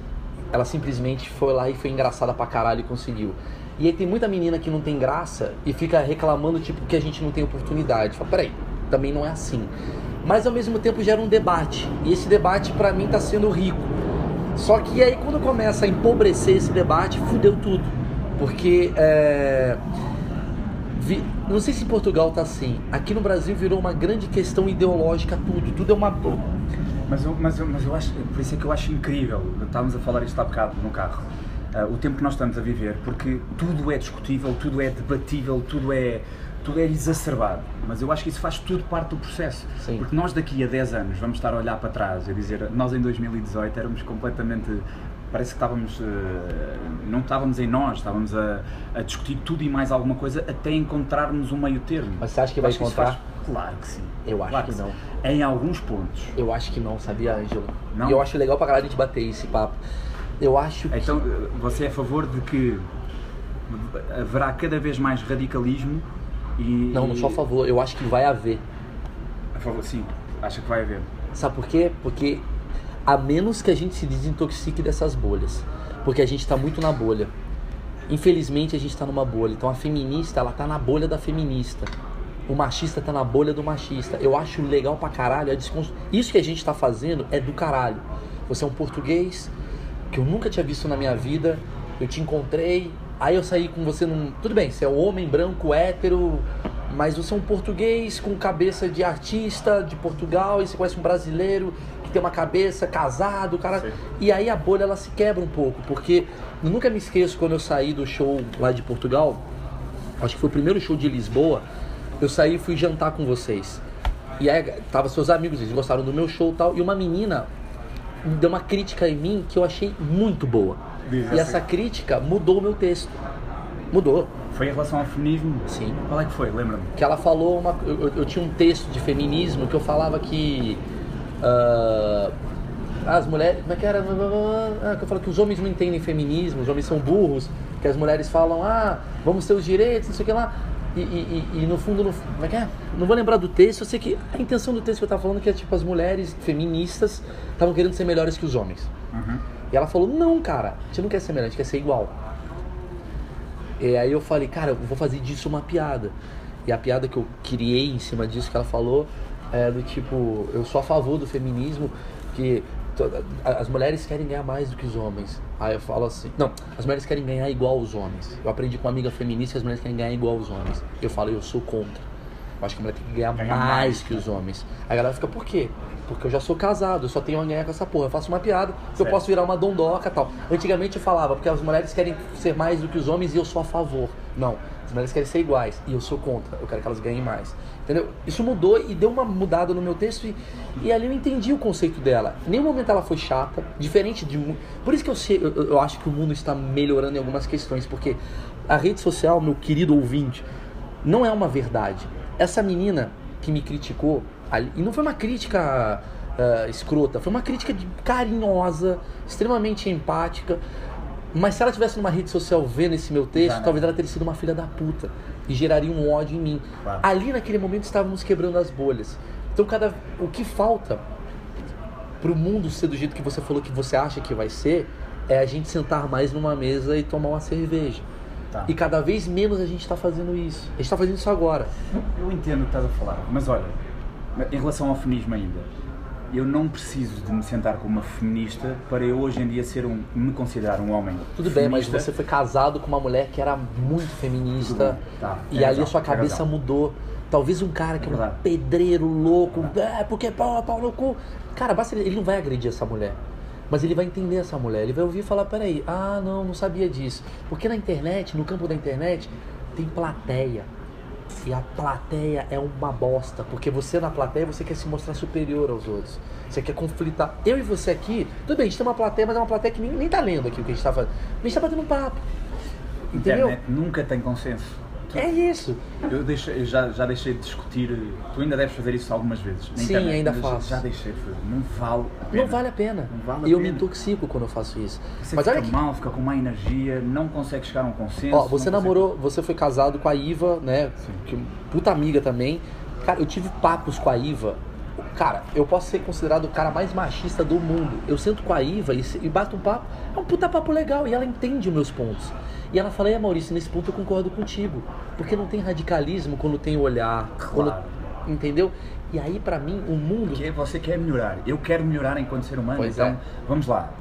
Ela simplesmente foi lá e foi engraçada pra caralho e conseguiu. E aí tem muita menina que não tem graça e fica reclamando, tipo, que a gente não tem oportunidade. Fala, peraí, também não é assim. Mas ao mesmo tempo gera um debate. E esse debate pra mim tá sendo rico. Só que aí quando começa a empobrecer esse debate, fudeu tudo. Porque é, não sei se em Portugal tá assim. Aqui no Brasil virou uma grande questão ideológica tudo. Tudo é uma. Mas eu, mas, eu, mas eu acho, por isso é que eu acho incrível, estávamos a falar isto há bocado no carro, ah, o tempo que nós estamos a viver, porque tudo é discutível, tudo é debatível, tudo é, tudo é exacerbado. Mas eu acho que isso faz tudo parte do processo. Sim. Porque nós daqui a 10 anos vamos estar a olhar para trás e dizer, nós em 2018 éramos completamente. Parece que estávamos. eh, não estávamos em nós, estávamos a, a discutir tudo e mais alguma coisa até encontrarmos um meio termo. Mas você acha que vai Acho encontrar? Claro que sim. Eu acho Claro que não. sim. Em alguns pontos. Eu acho que não, sabia, Ângelo? Não? E eu acho legal pra caralho a gente bater esse papo. Eu acho que. Então, você é a favor de que haverá cada vez mais radicalismo e. Não, não sou a favor. Eu acho que vai haver. A favor, sim, acha que vai haver. Sabe por quê? Porque a menos que a gente se desintoxique dessas bolhas. Porque a gente tá muito na bolha. Infelizmente a gente tá numa bolha. Então a feminista, ela tá na bolha da feminista. O machista tá na bolha do machista. Eu acho legal pra caralho. a descons- Isso que a gente tá fazendo é do caralho. Você é um português que eu nunca tinha visto na minha vida. Eu te encontrei. Aí eu saí com você num. Tudo bem, você é um homem branco, hétero. Mas você é um português com cabeça de artista de Portugal. E você conhece um brasileiro que tem uma cabeça casado, cara. Sim. E aí a bolha ela se quebra um pouco. Porque eu nunca me esqueço quando eu saí do show lá de Portugal. Acho que foi o primeiro show de Lisboa. Eu saí e fui jantar com vocês. E aí tava seus amigos, eles gostaram do meu show e tal. E uma menina me deu uma crítica em mim que eu achei muito boa. Diz E assim. essa crítica mudou o meu texto. Mudou. Foi em relação ao feminismo? Sim. Qual é que foi? Lembra-me. Que ela falou uma. Eu, eu- eu tinha um texto de feminismo que eu falava que. ah, as mulheres. Como é que era? Ah, que eu falo que os homens não entendem feminismo, os homens são burros, que as mulheres falam, ah, vamos ter os direitos, não sei o que lá. E, e- e- e no fundo, no, como é que é? Não vou lembrar do texto, eu sei que a intenção do texto que eu tava falando é que é tipo as mulheres feministas estavam querendo ser melhores que os homens. Uhum. E ela falou, não, cara, a gente não quer ser melhor, a gente quer ser igual. E aí eu falei, cara, eu vou fazer disso uma piada. E a piada que eu criei em cima disso que ela falou é do tipo, eu sou a favor do feminismo, que as mulheres querem ganhar mais do que os homens. Aí eu falo assim, não, as mulheres querem ganhar igual aos homens. Eu aprendi com uma amiga feminista que as mulheres querem ganhar igual aos homens. Eu falo, eu sou contra. Eu acho que a mulher tem que ganhar mais, mais, que os homens. Aí a galera fica, por quê? Porque eu já sou casado, eu só tenho a ganhar com essa porra. Eu faço uma piada, que eu posso virar uma dondoca e tal. Antigamente eu falava, porque as mulheres querem ser mais do que os homens e eu sou a favor. Não, as mulheres querem ser iguais e eu sou contra. Eu quero que elas ganhem mais. Entendeu? Isso mudou e deu uma mudada no meu texto e, e ali eu entendi o conceito dela. Em nenhum momento ela foi chata, diferente de. Por isso que eu, sei, eu, eu acho que o mundo está melhorando em algumas questões, porque a rede social, meu querido ouvinte, não é uma verdade. Essa menina que me criticou, e não foi uma crítica ah, escrota, foi uma crítica carinhosa, extremamente empática. Mas se ela tivesse numa rede social vendo esse meu texto, né? talvez ela teria sido uma filha da puta e geraria um ódio em mim. Claro. Ali naquele momento estávamos quebrando as bolhas. Então cada o que falta pro mundo ser do jeito que você falou que você acha que vai ser é a gente sentar mais numa mesa e tomar uma cerveja. Tá. E cada vez menos a gente está fazendo isso. A gente está fazendo isso agora. Eu entendo o que estás a falar, mas olha, em relação ao feminismo ainda, eu não preciso de me sentar com uma feminista para eu hoje em dia ser um, me considerar um homem. Tudo bem, mas feminista. você foi casado com uma mulher que era muito feminista. Tá, e tem ali a sua cabeça mudou. Talvez um cara que É é um pedreiro louco, é, porque pau, pau no cu. Cara, basta ele, ele não vai agredir essa mulher. Mas ele vai entender essa mulher. Ele vai ouvir e falar: peraí, ah, não, não sabia disso. Porque na internet, no campo da internet, tem plateia. E a plateia é uma bosta. Porque você na plateia, você quer se mostrar superior aos outros. Você quer conflitar. Eu e você aqui, tudo bem, a gente tem uma plateia, mas é uma plateia que nem, nem tá lendo aqui o que a gente tá fazendo. A gente tá batendo um papo. Entendeu? Internet nunca tem consenso. É isso. Eu, deixei- já, já deixei de discutir. Tu ainda deves fazer isso algumas vezes. Sim, internet, ainda faço. Já deixei de fazer. Não vale a pena. Não vale a pena. Vale e eu me intoxico quando eu faço isso. Você Mas fica olha que. mal, fica com má energia, não consegue chegar a um consenso. Ó, você consegue- namorou, você foi casado com a Iva, né? Que puta amiga também. Cara, eu tive papos com a Iva. Cara, eu posso ser considerado o cara mais machista do mundo. Eu sento com a Iva e, e bato um papo. É um puta papo legal e ela entende os meus pontos. E ela fala, é Maurício, nesse ponto eu concordo contigo. Porque não tem radicalismo quando tem olhar. Quando, Claro. entendeu? E aí, pra mim, o mundo. Que é, você quer melhorar. Eu quero melhorar enquanto ser humano. Pois então, é. vamos lá.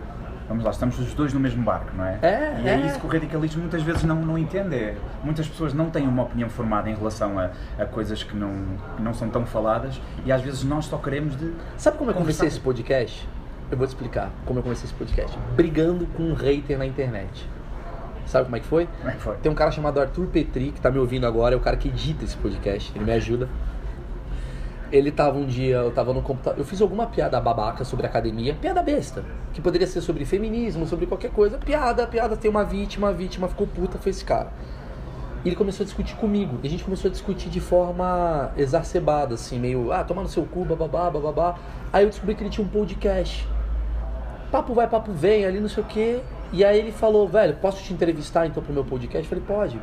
Vamos lá, estamos os dois no mesmo barco, não é? É, e é, é. isso que o radicalismo muitas vezes não, não entende. É, muitas pessoas não têm uma opinião formada em relação a, a coisas que não, que não são tão faladas e às vezes nós só queremos de. Sabe como eu comecei esse podcast? Eu vou te explicar como eu comecei esse podcast. Brigando com um hater na internet. Sabe como é que foi? Como é que foi? Tem um cara chamado Arthur Petri, que tá me ouvindo agora, é o cara que edita esse podcast, ele me ajuda. Ele tava um dia, eu tava no computador, eu fiz alguma piada babaca sobre academia, piada besta, que poderia ser sobre feminismo, sobre qualquer coisa, piada, piada, tem uma vítima, a vítima ficou puta, foi esse cara. E ele começou a discutir comigo, e a gente começou a discutir de forma exacerbada, assim, meio, ah, toma no seu cu, bababá, bababá. Aí eu descobri que ele tinha um podcast. Papo vai, papo vem, ali não sei o quê. E aí ele falou, velho, posso te entrevistar então pro meu podcast? Eu falei, pode.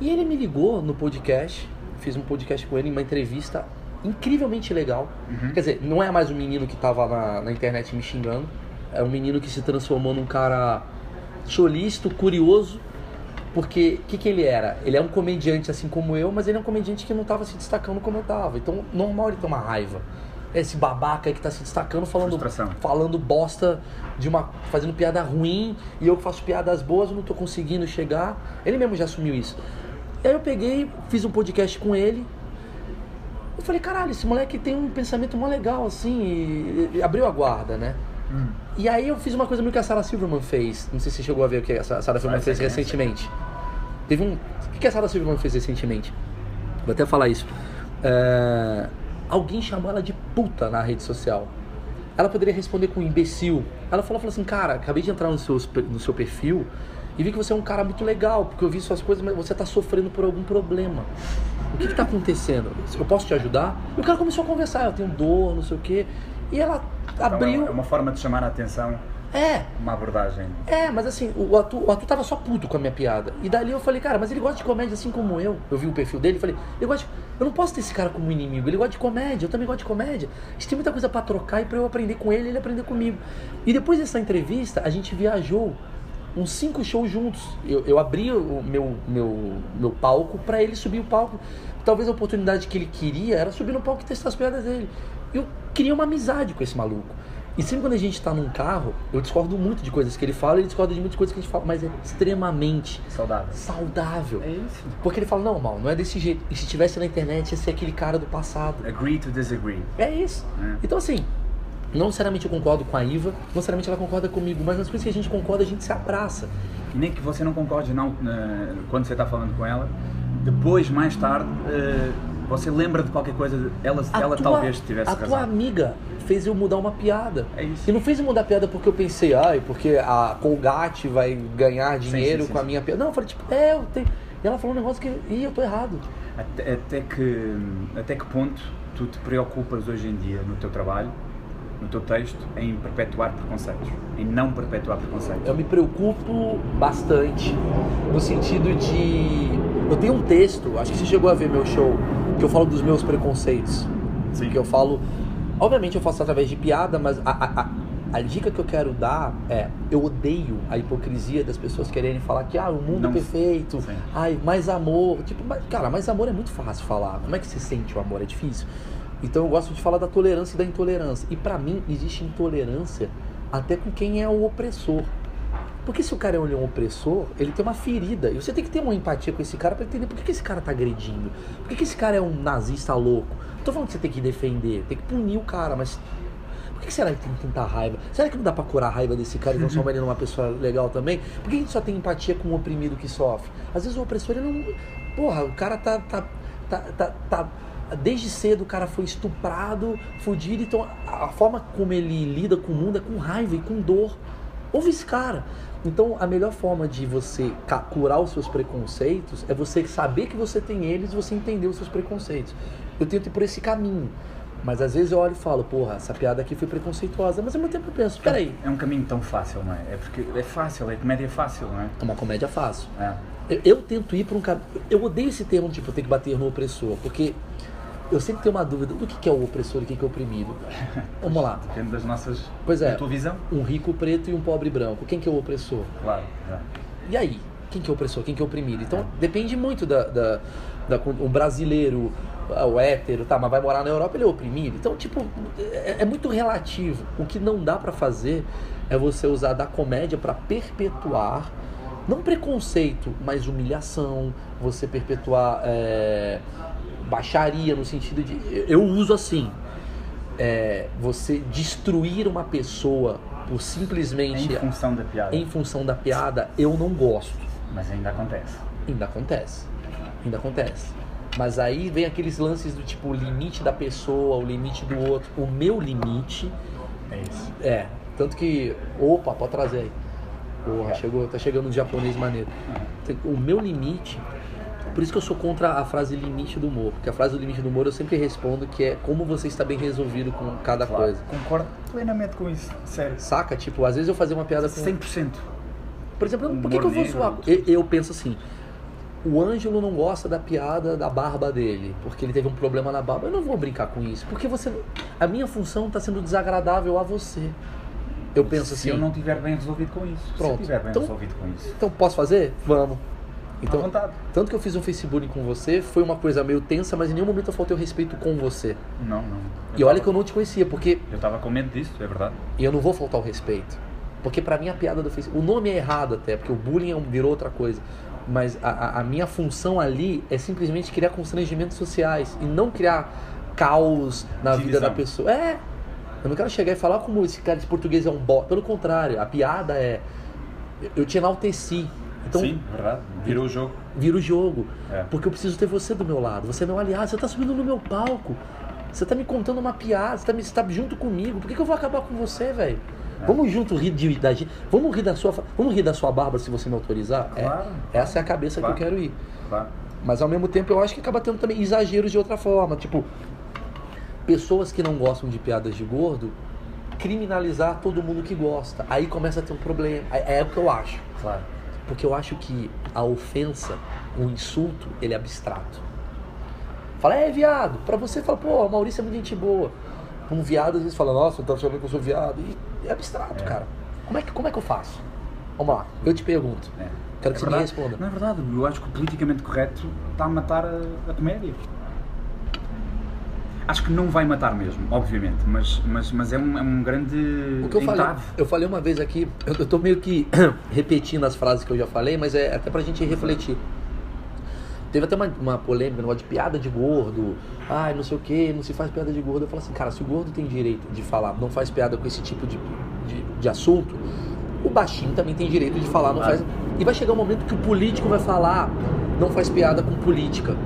E ele me ligou no podcast, fiz um podcast com ele, uma entrevista incrivelmente legal. Quer dizer, não é mais um menino que tava na, na internet me xingando, é um menino que se transformou num cara cholisto, curioso, porque o que, que ele era? Ele é um comediante assim como eu, mas ele é um comediante que não tava se destacando como eu tava. Então, normal ele ter uma raiva. Esse babaca aí que tá se destacando falando, Frustração. falando bosta de uma. fazendo piada ruim e eu que faço piadas boas, eu não tô conseguindo chegar. Ele mesmo já assumiu isso. E aí eu peguei, fiz um podcast com ele. Eu falei, caralho, esse moleque tem um pensamento mó legal, assim, e, e abriu a guarda, né? E aí eu fiz uma coisa meio que a Sarah Silverman fez. Não sei se você chegou a ver o que a Sarah Silverman Ah, fez recentemente. Teve um. O que a Sarah Silverman fez recentemente? Vou até falar isso. É, Alguém chamou ela de puta na rede social. Ela poderia responder com imbecil. Ela falou, falou assim, cara, acabei de entrar no seu, no seu perfil e vi que você é um cara muito legal, porque eu vi suas coisas, mas você tá sofrendo por algum problema. O que que tá acontecendo? Eu posso te ajudar? E o cara começou a conversar, eu tenho dor, não sei o quê. E ela Então, abriu. É uma forma de chamar a atenção, É, uma abordagem. é, mas assim, o Arthur, o Arthur tava só puto com a minha piada. E dali eu falei, cara, mas ele gosta de comédia assim como eu. Eu vi o perfil dele e falei, ele gosta de- eu não posso ter esse cara como inimigo. Ele gosta de comédia, eu também gosto de comédia. A gente tem muita coisa pra trocar e pra eu aprender com ele, ele aprender comigo. E depois dessa entrevista, a gente viajou uns cinco shows juntos. Eu, eu abri o meu, meu, meu palco pra ele subir o palco. Talvez a oportunidade que ele queria era subir no palco e testar as piadas dele. Eu queria uma amizade com esse maluco. E sempre quando a gente tá num carro, eu discordo muito de coisas que ele fala, ele discorda de muitas coisas que a gente fala, mas é extremamente Saudável. saudável. É isso. Porque ele fala, não, mal, não é desse jeito. E se tivesse na internet, ia ser aquele cara do passado. Agree to disagree. É isso. É. Então assim, não necessariamente eu concordo com a Iva, não necessariamente ela concorda comigo, mas nas coisas que a gente concorda, a gente se abraça. E nem que você não concorde não, eh, quando você está falando com ela, depois, mais tarde, eh, você lembra de qualquer coisa, ela, A ela tua- talvez tivesse A razão. tua amiga fez eu mudar uma piada. É isso. E não fez eu mudar a piada porque eu pensei, ai, porque a Colgate vai ganhar Sim, dinheiro sim, sim, com a sim. minha piada. Não, eu falei, tipo, é, eu tenho. E ela falou um negócio que, ih, eu tô errado. Até, até que, até que ponto tu te preocupas hoje em dia no teu trabalho, no teu texto, em perpetuar preconceitos, em não perpetuar preconceitos? Eu me preocupo bastante no sentido de. Eu tenho um texto, acho que você chegou a ver meu show, que eu falo dos meus preconceitos. Sim. Que eu falo. Obviamente eu faço através de piada, mas a, a, a, a dica que eu quero dar é: eu odeio a hipocrisia das pessoas quererem falar que ah, o mundo Não- perfeito, Sim. ai, mais amor. Tipo, mas, cara, mais amor é muito fácil falar. Como é que você sente o amor? É difícil. Então eu gosto de falar da tolerância e da intolerância. E pra mim existe intolerância até com quem é o opressor. Porque se o cara é um opressor, ele tem uma ferida. E você tem que ter uma empatia com esse cara pra entender por que, que esse cara tá agredindo. Por que, que esse cara é um nazista louco. Não tô falando que você tem que defender, tem que punir o cara, mas. Por que, que será que tem tanta raiva? Será que não dá pra curar a raiva desse cara e transformar ele numa pessoa legal também? Por que a gente só tem empatia com o oprimido que sofre? Às vezes o opressor, ele não. Porra, o cara tá. tá, tá, tá, tá- Desde cedo o cara foi estuprado, fudido, então a forma como ele lida com o mundo é com raiva e com dor. Ouve esse cara. Então, a melhor forma de você curar os seus preconceitos é você saber que você tem eles e você entender os seus preconceitos. Eu tento ir por esse caminho. Mas às vezes eu olho e falo, porra, essa piada aqui foi preconceituosa. Mas ao mesmo tempo eu penso, peraí, É um caminho tão fácil, não é? É porque é fácil, é comédia fácil, não é? é uma comédia fácil. É. Eu, eu tento ir para um caminho. Eu odeio esse termo, tipo, ter que bater no opressor, porque eu sempre tenho uma dúvida do que que é o opressor e o que que é o oprimido. Vamos lá. Depende das nossas. Pois é. Da tua visão? Um rico preto e um pobre branco. Quem que é o opressor? Claro. é. E aí? Quem que é o opressor? Quem que é o oprimido? Então depende muito da. da, da o brasileiro, ah, o hétero, tá, mas vai morar na Europa, ele é oprimido. Então, tipo, é, é muito relativo. O que não dá pra fazer é você usar da comédia pra perpetuar, não preconceito, mas humilhação, você perpetuar é, baixaria no sentido de. Eu uso assim. é, você destruir uma pessoa por simplesmente Em função da piada. em função da piada, eu não gosto. Mas ainda acontece. Ainda acontece. Ainda acontece. Mas aí vem aqueles lances do tipo o limite da pessoa, o limite do outro. O meu limite É isso. é. Tanto que. Opa, pode trazer aí. Porra, chegou, tá chegando um japonês maneiro. O meu limite. Por isso que eu sou contra a frase limite do humor. Porque a frase do limite do humor eu sempre respondo que é como você está bem resolvido com cada Claro. coisa. Concordo plenamente com isso. Sério. Saca? Tipo, às vezes eu fazia uma piada com. 100%. Por exemplo, por que, Humor que eu vou zoar? Eu, eu penso assim: o Ângelo não gosta da piada da barba dele, porque ele teve um problema na barba. Eu não vou brincar com isso, porque você. A minha função está sendo desagradável a você. Eu penso Se assim: eu não estiver bem resolvido com isso. Se eu Pronto. estiver bem Então- resolvido com isso. então posso fazer? Vamos. Então, tanto que eu fiz um Facebook com você, foi uma coisa meio tensa, mas em nenhum momento eu faltei o respeito com você. Não, não. E olha tava- que eu não te conhecia, porque Eu estava com medo disso, é verdade. E eu não vou faltar o respeito. Porque pra mim a piada do Facebook. O nome é errado até, porque o bullying é virou outra coisa. Mas a, a- minha função ali é simplesmente criar constrangimentos sociais e não criar caos na vida Divisão. da pessoa. É! Eu não quero chegar e falar como esse cara de português é um bot. Pelo contrário, a piada é. Eu te enalteci. Então, Sim, verdade. Virou o jogo. vira o jogo. É. Porque eu preciso ter você do meu lado. Você é meu aliado. Você tá subindo no meu palco. Você tá me contando uma piada. Você tá, me, você tá junto comigo. Por que, que eu vou acabar com você, velho? É. Vamos junto rir de, da gente. Vamos rir da sua. Vamos rir da sua barba se você me autorizar? É, Claro. essa é a cabeça Claro. que eu quero ir. Claro. Mas ao mesmo tempo eu acho que acaba tendo também exageros de outra forma. Tipo, pessoas que não gostam de piadas de gordo criminalizar todo mundo que gosta. Aí começa a ter um problema. É, é o que eu acho. Claro. Porque eu acho que a ofensa, o insulto, ele é abstrato. Fala, é viado. Pra você, fala, pô, Maurício é muito gente boa. Um viado às vezes fala, nossa, tá achando que eu sou viado. E é abstrato, É. cara. Como é, que, como é que eu faço? Vamos lá, eu te pergunto. É. Quero que É você me verdade. responda. Não é verdade, eu acho que o politicamente correto está a matar a, a comédia. Acho que não vai matar mesmo, obviamente, mas, mas, mas é, um, é um grande O que eu falei, entrave. eu falei uma vez aqui, eu, eu tô meio que repetindo as frases que eu já falei, mas é até pra gente refletir. Teve até uma, uma polêmica, negócio de piada de gordo. Ai, não sei o que, não se faz piada de gordo. Eu falo assim, cara, se o gordo tem direito de falar, não faz piada com esse tipo de, de, de assunto, o baixinho também tem direito de falar, não faz. E vai chegar um momento que o político vai falar, não faz piada com política.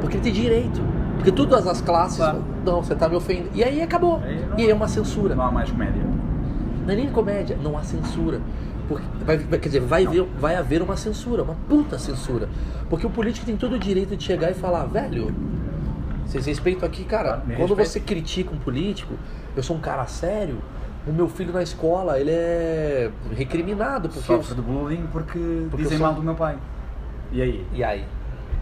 Porque ele tem direito. Porque todas as classes, Claro. não, você tá me ofendendo. E aí acabou. Aí não- e aí é uma censura. Não há mais comédia. Não é nem comédia, não há censura. Porque, vai, quer dizer, vai, ver, vai haver uma censura, uma puta censura. Porque o político tem todo o direito de chegar e falar, velho, vocês respeitam aqui, cara, me quando respeita. você critica um político, eu sou um cara sério, o meu filho na escola, ele é recriminado, porque... eu- Sofre de bullying porque, Porque dizem eu sou- mal do meu pai. E aí? E aí?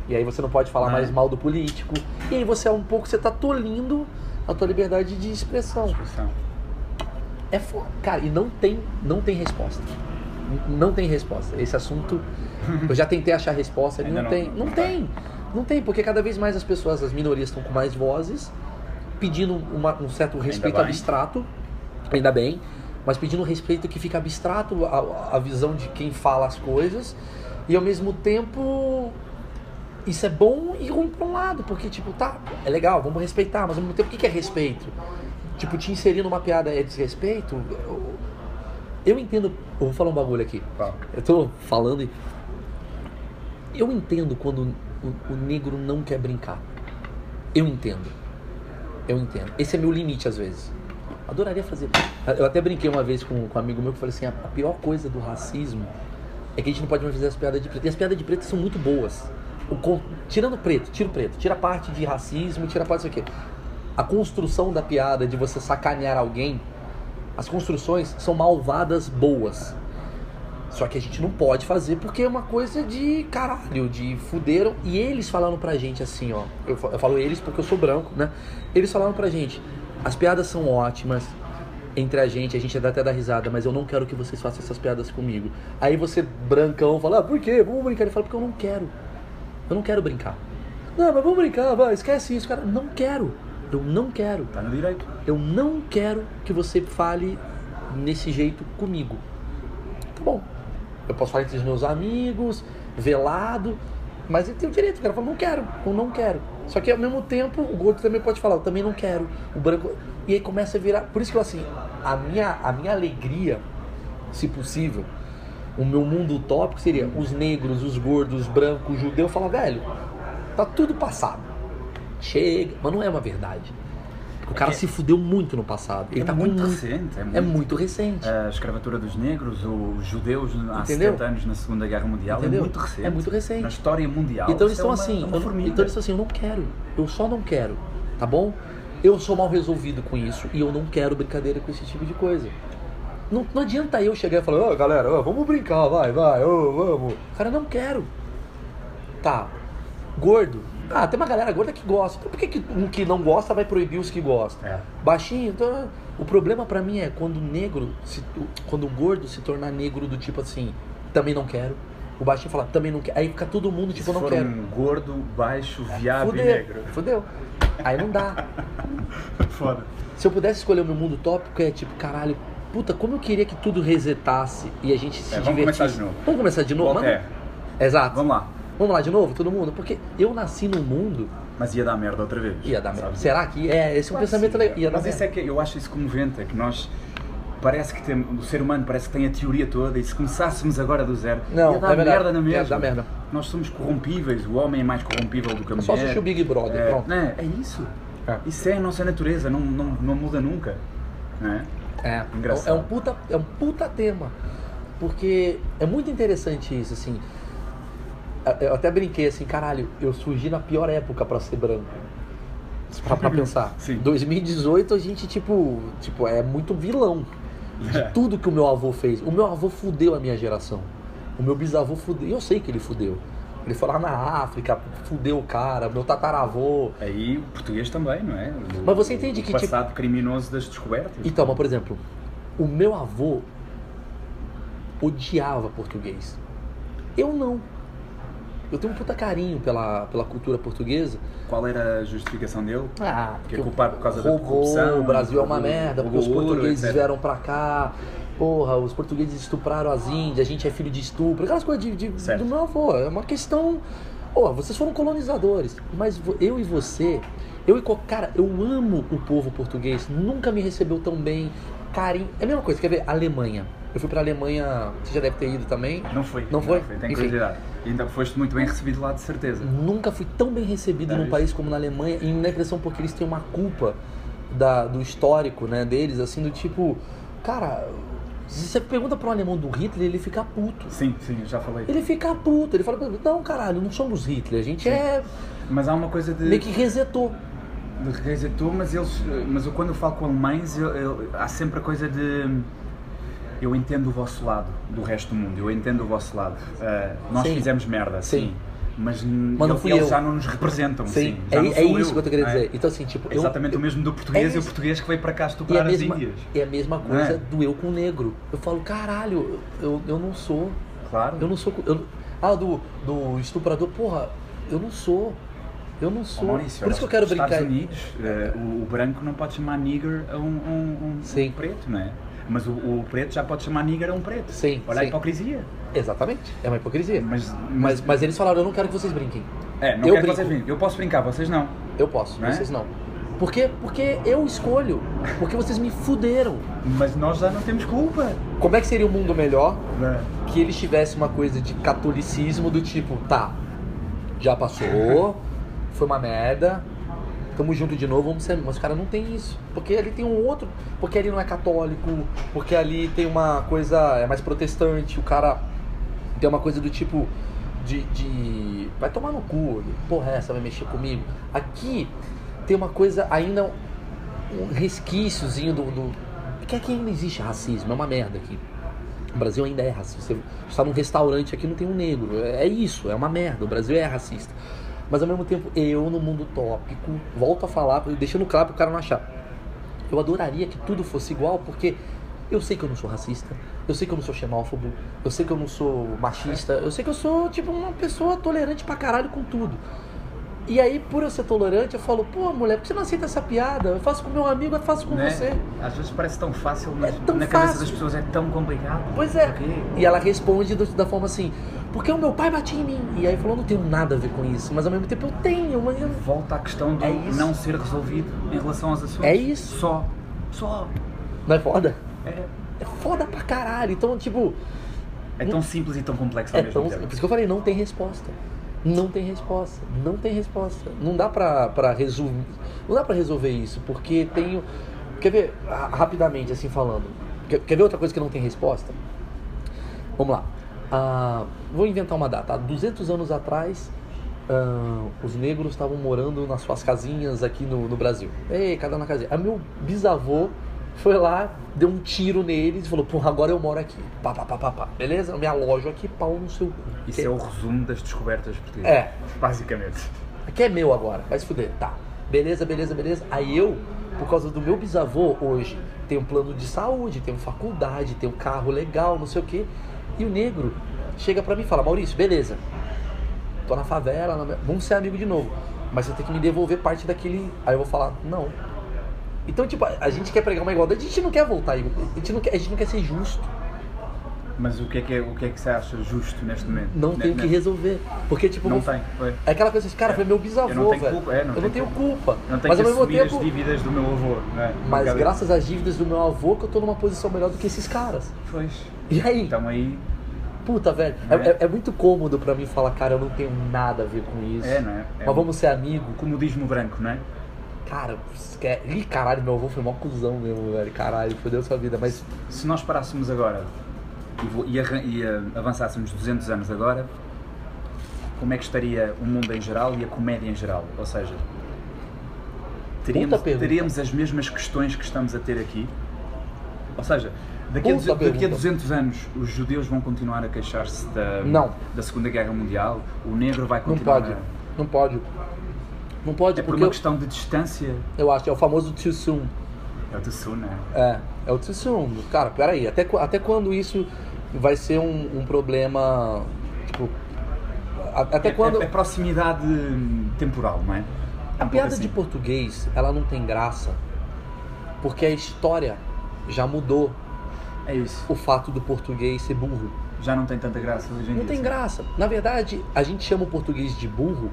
E aí você não pode falar é? mais mal do político. E aí você é um pouco, você tá tolindo a tua liberdade de expressão. Discussão. É foda. Cara, e não tem, não tem resposta. Não tem resposta. Esse assunto, eu já tentei achar resposta, Ainda não, não- tem. Não, não tem. Não tem, porque cada vez mais as pessoas, as minorias estão com mais vozes, pedindo uma- um certo respeito bem. abstrato, ainda bem, mas pedindo um respeito que fica abstrato a, a visão de quem fala as coisas, e ao mesmo tempo isso é bom e ruim por um lado, porque, tipo, tá, é legal, vamos respeitar, mas ao mesmo tempo, o que é respeito? Tipo, te inserir numa piada é desrespeito? Eu, eu entendo. Eu vou falar um bagulho aqui. Fala. Eu tô falando e. Eu entendo quando o, o negro não quer brincar. Eu entendo. Eu entendo. Esse é meu limite às vezes. Adoraria fazer. Eu até brinquei uma vez com, com um amigo meu que falei assim: a pior coisa do racismo é que a gente não pode mais fazer as piadas de preto. E as piadas de preto são muito boas. O, tirando preto, tira o preto, tira a parte de racismo, tira a parte disso aqui. A construção da piada de você sacanear alguém, as construções são malvadas boas. Só que a gente não pode fazer porque é uma coisa de caralho, de fuderam. E eles falaram pra gente assim, ó. Eu, eu falo eles porque eu sou branco, né? Eles falaram pra gente: as piadas são ótimas entre a gente, a gente dá até dar risada, mas eu não quero que vocês façam essas piadas comigo. Aí você, brancão, fala: ah, por quê? Vamos brincar. Ele fala: porque eu não quero. Eu não quero brincar. Não, mas vamos brincar, vai, esquece isso, cara. Não quero. Eu não quero. Tá no direito. Eu não quero que você fale nesse jeito comigo. Tá bom. Eu posso falar entre os meus amigos, velado, mas ele tem o direito, o cara fala, não quero, ou não quero. Só que ao mesmo tempo, o gordo também pode falar, eu também não quero. O branco. E aí começa a virar. Por isso que eu assim, a minha, a minha alegria, se possível, o meu mundo utópico seria os negros, os gordos, os brancos, os judeus, falar, velho, tá tudo passado. Chega, mas não é uma verdade. O cara é, se fudeu muito no passado. Ele é tá muito, muito recente. É muito, é muito, recente. A escravatura dos negros, os judeus há Entendeu? 70 anos na Segunda Guerra Mundial é Entendeu? é muito recente. É muito recente. Na história mundial. Então eles estão é assim, uma eu, então eles estão assim, eu não quero. Eu só não quero. Tá bom? Eu sou mal resolvido com isso e eu não quero brincadeira com esse tipo de coisa. Não, não adianta eu chegar e falar, ô oh, galera, oh, vamos brincar, vai, vai, oh, vamos. Cara, não quero. Tá. Gordo, ah, tem uma galera gorda que gosta. Então por que, que um que não gosta vai proibir os que gostam? É. Baixinho, então. O problema para mim é quando o negro, se, quando o gordo se tornar negro do tipo assim, também não quero. O baixinho fala, também não quero. Aí fica todo mundo tipo, se não quero. um gordo, baixo, é, viado fudeu, e negro. Fudeu. Aí não dá. Foda. Se eu pudesse escolher o meu mundo tópico, é tipo, caralho, puta, como eu queria que tudo resetasse e a gente se é, vamos divertisse. Vamos começar de novo. Vamos começar de novo? É. Exato. Vamos lá. Vamos lá de novo, todo mundo? Porque eu nasci num mundo. Mas ia dar merda outra vez. Ia dar merda. Será que é? Esse é um pensamento legal. Ia Mas isso é que eu acho isso comovente, é que nós. Parece que tem, o ser humano parece que tem a teoria toda e se começássemos agora do zero, não, ia dar é merda na mesma. Ia dar merda. Nós somos corrompíveis, o homem é mais corrompível do que a mulher. É só assistir o Big Brother, é, pronto. Né, é isso. É. Isso é a nossa natureza, não, não, não muda nunca. Né? É, Engraçado. é um, puta, é um puta tema. Porque é muito interessante isso, assim eu até brinquei assim, caralho, eu surgi na pior época para ser branco. Pra, pra pensar. Sim. 2018 a gente, tipo, tipo, é muito vilão. De é. tudo que o meu avô fez. O meu avô fudeu a minha geração. O meu bisavô fudeu. Eu sei que ele fudeu. Ele foi lá na África, fudeu o cara, meu tataravô. Aí o português também, não é? O, mas você entende o que. passado tipo... criminoso das descobertas. Então, mas por exemplo, o meu avô odiava português. Eu não eu tenho um puta carinho pela, pela cultura portuguesa. Qual era a justificação dele? Ah, que é culpado por causa roubou, da corrupção. O Brasil é uma merda, porque os portugueses etc. vieram pra cá. Porra, os portugueses estupraram as índias, a gente é filho de estupro. Aquelas coisas de, de do meu avô. É uma questão. Porra, vocês foram colonizadores, mas eu e você, eu e cara, eu amo o povo português, nunca me recebeu tão bem, carinho. É a mesma coisa, quer ver? Alemanha. Eu fui pra Alemanha, você já deve ter ido também. Não fui. Não foi? Não foi. Tem curiosidade. E ainda foste muito bem recebido lá, de certeza. Nunca fui tão bem recebido é num isso. país como na Alemanha, e na impressão porque eles têm uma culpa da, do histórico né, deles, assim, do tipo, cara, se você pergunta para um alemão do Hitler, ele fica puto. Sim, sim, já falei. Ele fica puto, ele fala, não, caralho, não somos Hitler, a gente sim. é. Mas há uma coisa de. Meio que resetou. De resetou, mas eles. Mas eu, quando eu falo com alemães, eu, eu, há sempre a coisa de eu entendo o vosso lado do resto do mundo, eu entendo o vosso lado. Uh, nós sim. fizemos merda, sim. sim. Mas, mas não eles, já não nos representam. Sim, sim. é, é isso eu, que eu te queria dizer. É? Então, assim, tipo, é exatamente eu, o mesmo do português é e o português que veio para cá estuprar as índias. É a mesma coisa é? do eu com o negro. Eu falo, caralho, eu, eu não sou. Claro. Eu não sou. Eu, ah, do, do estuprador, porra, eu não sou. Eu não sou. Maurício, Por isso que eu quero Estados brincar. Unidos, uh, o, o, branco não pode chamar nigger a um, um, um, um preto, não é? Mas o, o, preto já pode chamar nigger a um preto. Sim. Olha sim. a hipocrisia. Exatamente. É uma hipocrisia. Mas, mas, mas, mas, eles falaram, eu não quero que vocês brinquem. É, não eu quero brinco. que vocês brinquem. Eu posso brincar, vocês não. Eu posso, não é? vocês não. Por quê? Porque eu escolho. Porque vocês me fuderam. Mas nós já não temos culpa. Como é que seria um mundo melhor é. que eles tivessem uma coisa de catolicismo do tipo, tá, já passou, foi uma merda, tamo junto de novo, vamos ser amigos. Mas o cara não tem isso. Porque ali tem um outro. Porque ali não é católico, porque ali tem uma coisa. É mais protestante, o cara tem uma coisa do tipo. De, de. Vai tomar no cu, porra, é essa vai mexer comigo. Aqui tem uma coisa ainda. Um resquíciozinho do. do que aqui ainda existe racismo, é uma merda aqui. O Brasil ainda é racista. Você está num restaurante aqui não tem um negro. É isso, é uma merda. O Brasil é racista. Mas ao mesmo tempo, eu no mundo tópico, volto a falar, deixando claro para o cara não achar. Eu adoraria que tudo fosse igual, porque eu sei que eu não sou racista, eu sei que eu não sou xenófobo, eu sei que eu não sou machista, eu sei que eu sou, tipo, uma pessoa tolerante pra caralho com tudo. E aí, por eu ser tolerante, eu falo, pô, mulher, por que você não aceita essa piada? Eu faço com meu amigo, eu faço com Né? você. Às vezes parece tão fácil, mas É tão na cabeça fácil. das pessoas é tão complicado. Pois é. Porquê? E ela responde do- da forma assim, porque o meu pai batia em mim. E aí falou, não tenho nada a ver com isso, mas ao mesmo tempo eu tenho, mas eu... Volta à questão do É não ser resolvido em relação aos assuntos. É isso. Só. Só. Não é foda? É, É foda pra caralho. Então, tipo, é tão simples e tão complexo ao é mesmo tão... tempo. Por isso que eu falei, não tem resposta. Não tem resposta. Não tem resposta. Não dá pra resolver. Não dá pra resolver isso, porque tem. Quer ver, rapidamente, assim falando. Quer, quer ver outra coisa que não tem resposta? Vamos lá. Ah, vou inventar uma data. Há 200 anos atrás, ah, os negros estavam morando nas suas casinhas aqui no, no Brasil. Ei, cada na casinha. Aí meu bisavô foi lá, deu um tiro neles e falou: Porra, agora eu moro aqui. Pá, pá, pá, pá, pá. Beleza? Eu me alojo aqui, pau no seu cu. Isso Que- é o resumo das descobertas portuguesas. É. Basicamente. Aqui é meu agora, vai se fuder. Tá. Beleza, beleza, beleza. Aí eu, por causa do meu bisavô, hoje, tenho um plano de saúde, tenho faculdade, tenho um carro legal, não sei o quê. E o negro chega pra mim e fala, Maurício, beleza. Tô na favela, na- vamos ser amigo de novo. Mas você tem que me devolver parte daquele. Aí eu vou falar, não. Então, tipo, a a gente quer pregar uma igualdade, a gente não quer voltar, a gente não quer, a gente não quer ser justo. Mas o que, é que é, o que é que você acha justo neste momento? Não tem o que resolver. Porque, tipo, Não tem, foi. é aquela coisa assim, cara, foi meu bisavô, Eu não tenho velho. culpa, é, não eu tenho não tenho culpa. Não tem Mas que ao mesmo assumir tempo. as dívidas do meu avô, não é? Mas graças às dívidas do meu avô que eu tô numa posição melhor do que esses caras. Pois. E aí? Então aí. Puta, velho. É, É. é- é muito cômodo pra mim falar, cara, eu não tenho nada a ver com isso. É, não é? É Mas vamos ser amigo. Comodismo branco, não é? Cara, Ih, caralho, meu avô foi mó cuzão mesmo, velho. Caralho, fodeu sua vida. Mas Se nós parássemos agora e, e e, ah, avançássemos 200 anos agora, como é que estaria o mundo em geral e a comédia em geral? Ou seja, teríamos, teríamos as mesmas questões que estamos a ter aqui? Ou seja, daqui a, daqui a pergunta. 200 anos os judeus vão continuar a queixar-se da, Não. da Segunda Guerra Mundial? O negro vai não continuar pode. a... Não pode. Não pode, É por uma eu, questão de distância? eu acho, é o famoso too soon. É o do sul, não é? É, o too soon. Cara, peraí, até, até quando isso vai ser um, um problema. Tipo. Até É- quando. É, é proximidade temporal, não é? É A piada pouco de assim. português, ela não tem graça porque a história já mudou É isso. o fato do português ser burro. Já não tem tanta graça hoje em Não tem graça. Na verdade, a gente chama o português de burro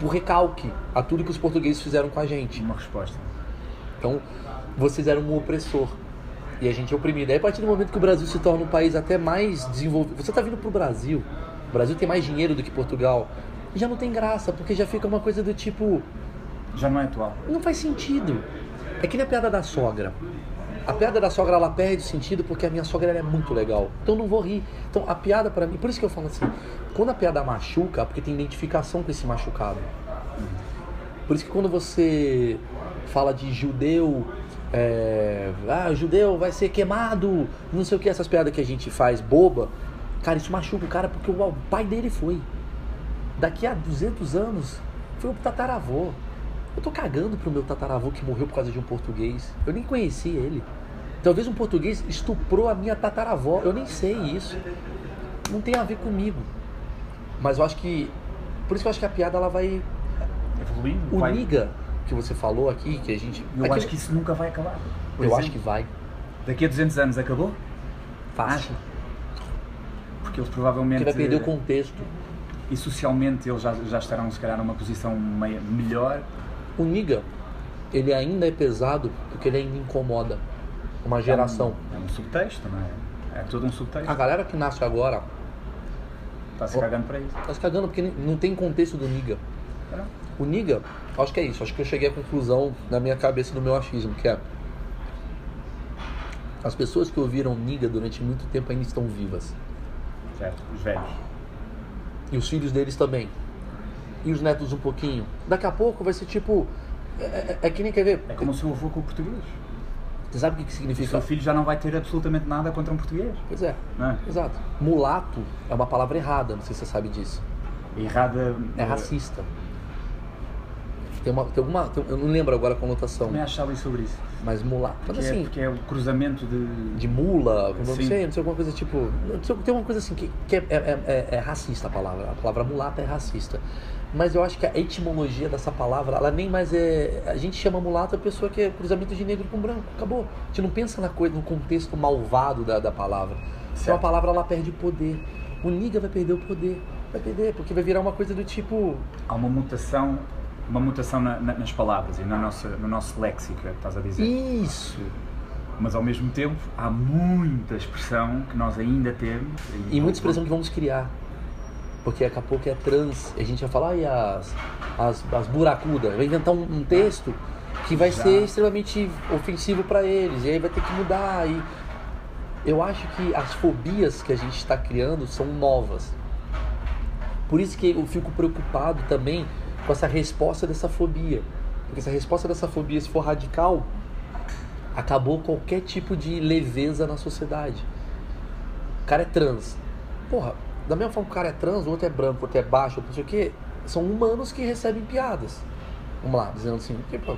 por recalque a tudo que os portugueses fizeram com a gente. Uma resposta. Então, vocês eram um opressor. E a gente é oprimido. Aí, a partir do momento que o Brasil se torna um país até mais desenvolvido. Você está vindo pro Brasil. O Brasil tem mais dinheiro do que Portugal. E já não tem graça, porque já fica uma coisa do tipo. Já não é atual. Não faz sentido. É que nem a piada da sogra. A piada da sogra ela perde o sentido porque a minha sogra é muito legal. Então não vou rir. Então a piada pra mim, por isso que eu falo assim, quando a piada machuca, porque tem identificação com esse machucado. Por isso que quando você fala de judeu, é, ah, judeu vai ser queimado, não sei o que, essas piadas que a gente faz boba, cara, isso machuca o cara porque o pai dele foi. Daqui a 200 anos, foi o tataravô. Eu tô cagando pro meu tataravô que morreu por causa de um português. Eu nem conheci ele. Talvez um português estuprou a minha tataravó. Eu nem sei isso. Não tem a ver comigo. Mas eu acho que. Por isso que eu acho que a piada ela vai. Evoluindo. O vai- niga que você falou aqui, que a gente. Eu aqui- acho que isso nunca vai acabar. Por Eu exemplo, acho que vai. Daqui a 200 anos acabou? Fácil. Porque eles provavelmente. Porque vai perder o contexto. E socialmente eles já, já estarão, se calhar, numa posição meio, melhor. O niga, ele ainda é pesado porque ele ainda incomoda uma geração. É um, é um subtexto, não é? É todo um subtexto. A galera que nasce agora Está se cagando para isso. tá se cagando porque não tem contexto do niga. É. O niga, acho que é isso. Acho que eu cheguei à conclusão na minha cabeça do meu achismo, que é as pessoas que ouviram niga durante muito tempo ainda estão vivas. Certo, os velhos. E os filhos deles também. E os netos um pouquinho. Daqui a pouco vai ser tipo. É, é- é que nem quer ver. É como o seu avô com o português. Você sabe o que, que O significa? seu filho já não vai ter absolutamente nada contra um português. Pois é, é? exato. Mulato é uma palavra errada, não sei se você sabe disso. Errada. É eh, racista. Tem uma. Tem alguma. tem- eu não lembro agora a conotação. Também acho ali sobre isso. Mas mulato. Mas Que é, assim. porque é o cruzamento de. de mula, não sei, não sei, alguma coisa tipo. Tem uma coisa assim que, que é, é- é- é racista a palavra. A palavra mulata é racista. Mas eu acho que a etimologia dessa palavra, ela nem mais é. A gente chama mulata a pessoa que é cruzamento de negro com branco. Acabou. A gente não pensa na coisa, no contexto malvado da, da palavra. Então a Certo. palavra ela perde poder. O niga vai perder o poder. Vai perder, porque vai virar uma coisa do tipo. Há uma mutação. Uma mutação na- na- nas palavras e na nossa, no nosso léxico, é estás a dizer. Isso! Mas ao mesmo tempo há muita expressão que nós ainda temos. E muita expressão que vamos criar. Porque daqui a pouco é trans. A gente vai falar, e as, as, as buracudas? Vai inventar um, um texto que vai Já. ser extremamente ofensivo para eles. E aí vai ter que mudar. E eu acho que as fobias que a gente está criando são novas. Por isso que eu fico preocupado também com essa resposta dessa fobia. Porque essa resposta dessa fobia, se for radical, acabou qualquer tipo de leveza na sociedade. O cara é trans. Porra, da mesma forma que o cara é trans, o outro é branco, o outro é baixo, não sei o quê, são humanos que recebem piadas. Vamos lá, dizendo assim, tipo,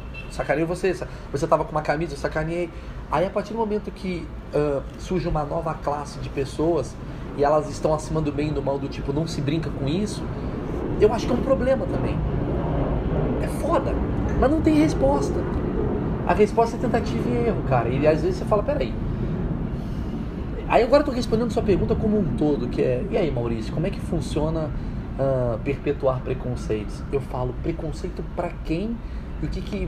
você, você tava com uma camisa, eu sacaneei. Aí a partir do momento que ah, surge uma nova classe de pessoas e elas estão acima do bem e do mal, do tipo, não se brinca com isso, eu acho que é um problema também. É foda, mas não tem resposta. A resposta é tentativa e erro, cara. E às vezes você fala, peraí, Aí agora tô respondendo sua pergunta como um todo, que é, e aí Maurício, como é que funciona ah, perpetuar preconceitos? Eu falo, preconceito pra quem? E o que que...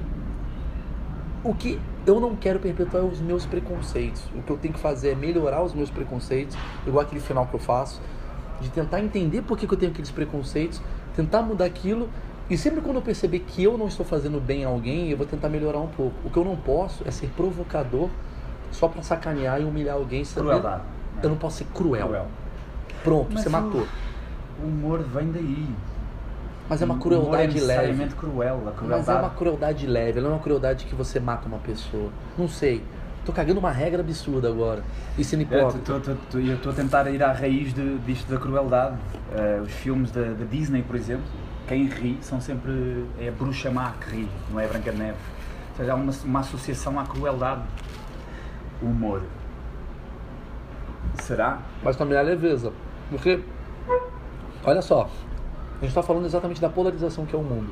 O que eu não quero perpetuar é os meus preconceitos. O que eu tenho que fazer é melhorar os meus preconceitos, igual aquele final que eu faço, de tentar entender por que, que eu tenho aqueles preconceitos, tentar mudar aquilo, e sempre quando eu perceber que eu não estou fazendo bem a alguém, eu vou tentar melhorar um pouco. O que eu não posso é ser provocador só pra sacanear e humilhar alguém. Crueldade. Eu não posso ser cruel. Cruel. Pronto, Mas você matou. O humor vem daí. Mas é uma O humor é crueldade leve. necessariamente cruel. A Mas crueldade é uma crueldade leve, não é uma crueldade que você mata uma pessoa. Não sei. Tô cagando uma regra absurda agora. E sendo É, hipócrita. Eu estou a tentar ir à raiz de, disto da crueldade. Eh, os filmes da, da Disney, por exemplo, quem ri são sempre. É a bruxa má que ri, não é a Branca de Neve. Ou seja, há uma, uma associação à crueldade. O humor. Será? Mas também é leveza. Porque, olha só, a gente está falando exatamente da polarização que é o mundo.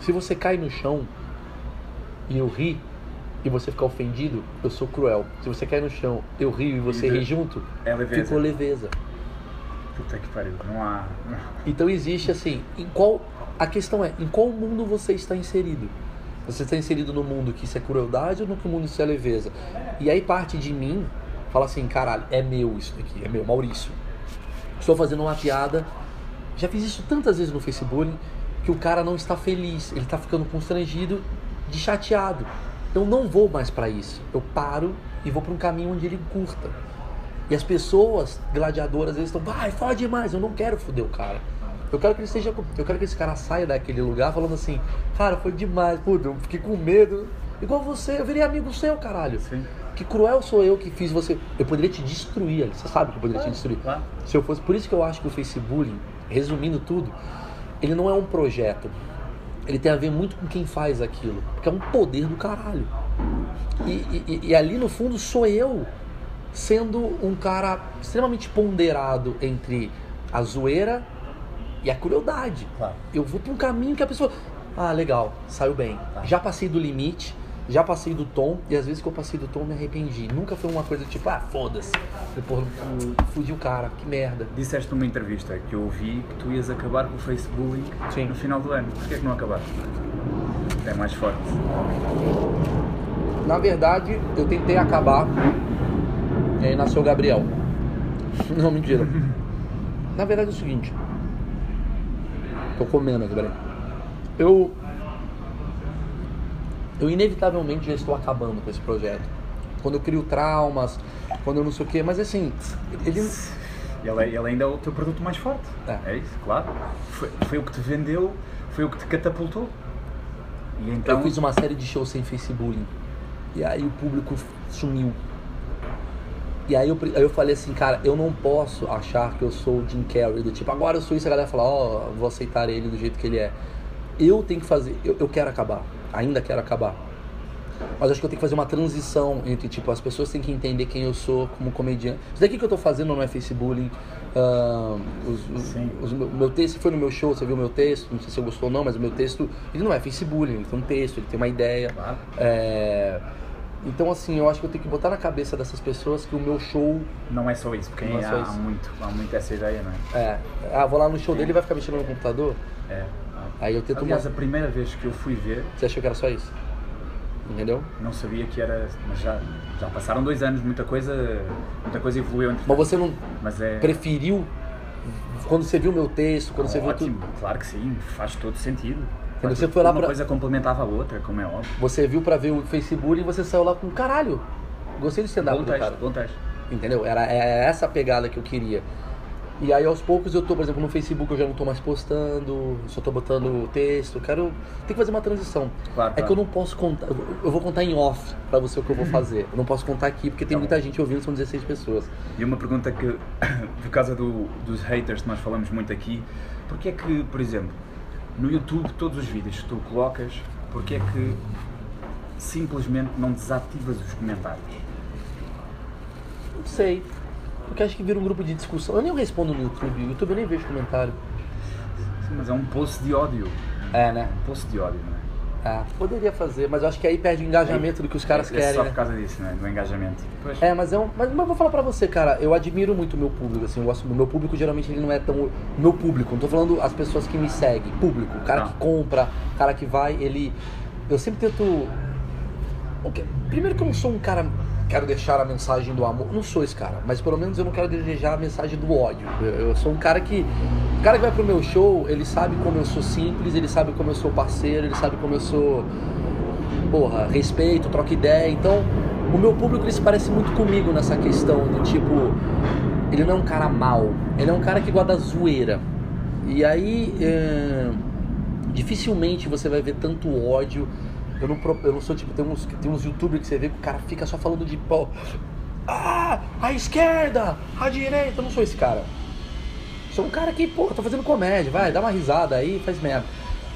Se você cai no chão e eu ri e você ficar ofendido, eu sou cruel. Se você cai no chão, eu rio e você E ri junto, É leveza. ficou leveza. Puta que pariu. Não há. Então existe assim, em qual a questão é, em qual mundo você está inserido? Você está inserido no mundo que isso é crueldade ou no que o mundo isso é leveza? E aí parte de mim fala assim, caralho, é meu isso daqui, é meu, Maurício. Estou fazendo uma piada, já fiz isso tantas vezes no Facebook, que o cara não está feliz, ele está ficando constrangido, de chateado. Eu não vou mais para isso. Eu paro e vou para um caminho onde ele curta. E as pessoas gladiadoras, eles estão, vai, fala demais, eu não quero foder o cara. Eu quero que ele com- eu quero que esse cara saia daquele lugar falando assim, cara, foi demais, puta, eu fiquei com medo. Igual você, eu virei amigo seu, caralho. Sim. Que cruel sou eu que fiz você. Eu poderia te destruir, você sabe que eu poderia te destruir. Se eu fosse, por isso que eu acho que o Facebook, resumindo tudo, ele não é um projeto. Ele tem a ver muito com quem faz aquilo, porque é um poder do caralho. E, e- e ali no fundo sou eu sendo um cara extremamente ponderado entre a zoeira e a crueldade. Claro. Eu vou para um caminho que a pessoa, ah, legal, saiu bem. Tá. Já passei do limite, já passei do tom, e às vezes que eu passei do tom me arrependi. Nunca foi uma coisa tipo, ah, foda-se. Eu fudi o cara, que merda. Disseste numa entrevista que eu ouvi que tu ias acabar com o Facebook Sim. no final do ano. Porquê que não acabaste? É mais forte. Na verdade, eu tentei acabar e aí nasceu o Gabriel. Não, mentira. Na verdade é o seguinte. Tô comendo aqui, peraí. eu eu inevitavelmente já estou acabando com esse projeto. Quando eu crio traumas, quando eu não sei o quê, mas assim, ele Ele, ele ainda é o teu produto mais forte. É. isso, claro. Foi, foi o que te vendeu, foi o que te catapultou. E então, eu fiz uma série de shows sem Facebook. E aí o público sumiu. E aí eu, aí eu falei assim, cara, eu não posso achar que eu sou o Jim Carrey, do tipo, agora eu sou isso, a galera fala, ó, vou aceitar ele do jeito que ele é. Eu tenho que fazer, eu, eu quero acabar, ainda quero acabar. Mas acho que eu tenho que fazer uma transição entre, tipo, as pessoas têm que entender quem eu sou como comediante. Isso daqui que eu tô fazendo não é Facebook. Uh, os, os, Sim. os- o meu texto foi no meu show, você viu o meu texto, não sei se você gostou ou não, mas o meu texto, ele não é Facebook, ele tem um texto, ele tem uma ideia. Claro. É, Então, assim, eu acho que eu tenho que botar na cabeça dessas pessoas que o meu show Não é só isso, porque Não é só há, isso. há muito, há muito essa ideia, não é? é. Ah, vou lá no show dele e vai ficar mexendo no computador? É. Aí eu tento. Aliás, a uma- primeira vez que eu fui ver, Você achou que era só isso? Entendeu? não sabia que era. Mas já, já passaram dois anos, muita coisa, muita coisa evoluiu entre Mas você não Mas é. preferiu quando você viu o meu texto, quando você viu ótimo, tudo. claro que sim, faz todo sentido. Quando Faz você foi lá Uma pra- coisa complementava a outra, como é óbvio. Você viu pra ver o Facebook e você saiu lá com caralho. Gostei de stand-up Bom do teste, cara. bom teste. Entendeu? Era é essa a pegada que eu queria. E aí aos poucos eu tô, por exemplo, no Facebook eu já não tô mais postando, só tô botando texto, quero. Tem que fazer uma transição. Claro, é claro. que eu não posso contar. Eu vou contar em off pra você o que eu vou fazer. Eu não posso contar aqui porque tem Tá muita bom. gente ouvindo, são 16 pessoas. E uma pergunta que, por causa do- dos haters que nós falamos muito aqui, porque é que, por exemplo, no YouTube, todos os vídeos que tu colocas, porque é que simplesmente não desativas os comentários? Não sei. Porque acho que vira um grupo de discussão. Eu nem respondo no YouTube. No YouTube eu nem vejo comentário. Sim, mas é um post de ódio. É, né? Um post de ódio, não é? É, poderia fazer, mas eu acho que aí perde o engajamento do que os caras é querem. só né? por causa disso, né? Do engajamento. Pois. É, mas é um. Mas, mas eu vou falar pra você, cara, eu admiro muito o meu público, assim, eu gosto do meu público, geralmente ele não é tão. Meu público, não tô falando as pessoas que me seguem, público, o cara Tá. que compra, o cara que vai, ele. Eu sempre tento. Primeiro que eu não sou um cara. Quero deixar a mensagem do amor. Não sou esse cara, mas pelo menos eu não quero desejar a mensagem do ódio. Eu, eu sou um cara que. O cara que vai pro meu show, ele sabe como eu sou simples, ele sabe como eu sou parceiro, ele sabe como eu sou porra, respeito, troca ideia. Então, o meu público ele se parece muito comigo nessa questão do tipo, ele não é um cara mau, ele é um cara que gosta da zoeira. E aí, é, dificilmente você vai ver tanto ódio. Eu não, eu não sou tipo, tem uns, tem uns youtubers que você vê que o cara fica só falando de pau. Ah, a esquerda, a direita. Eu não sou esse cara. Sou um cara que, pô, tô fazendo comédia, vai, dá uma risada aí, faz merda.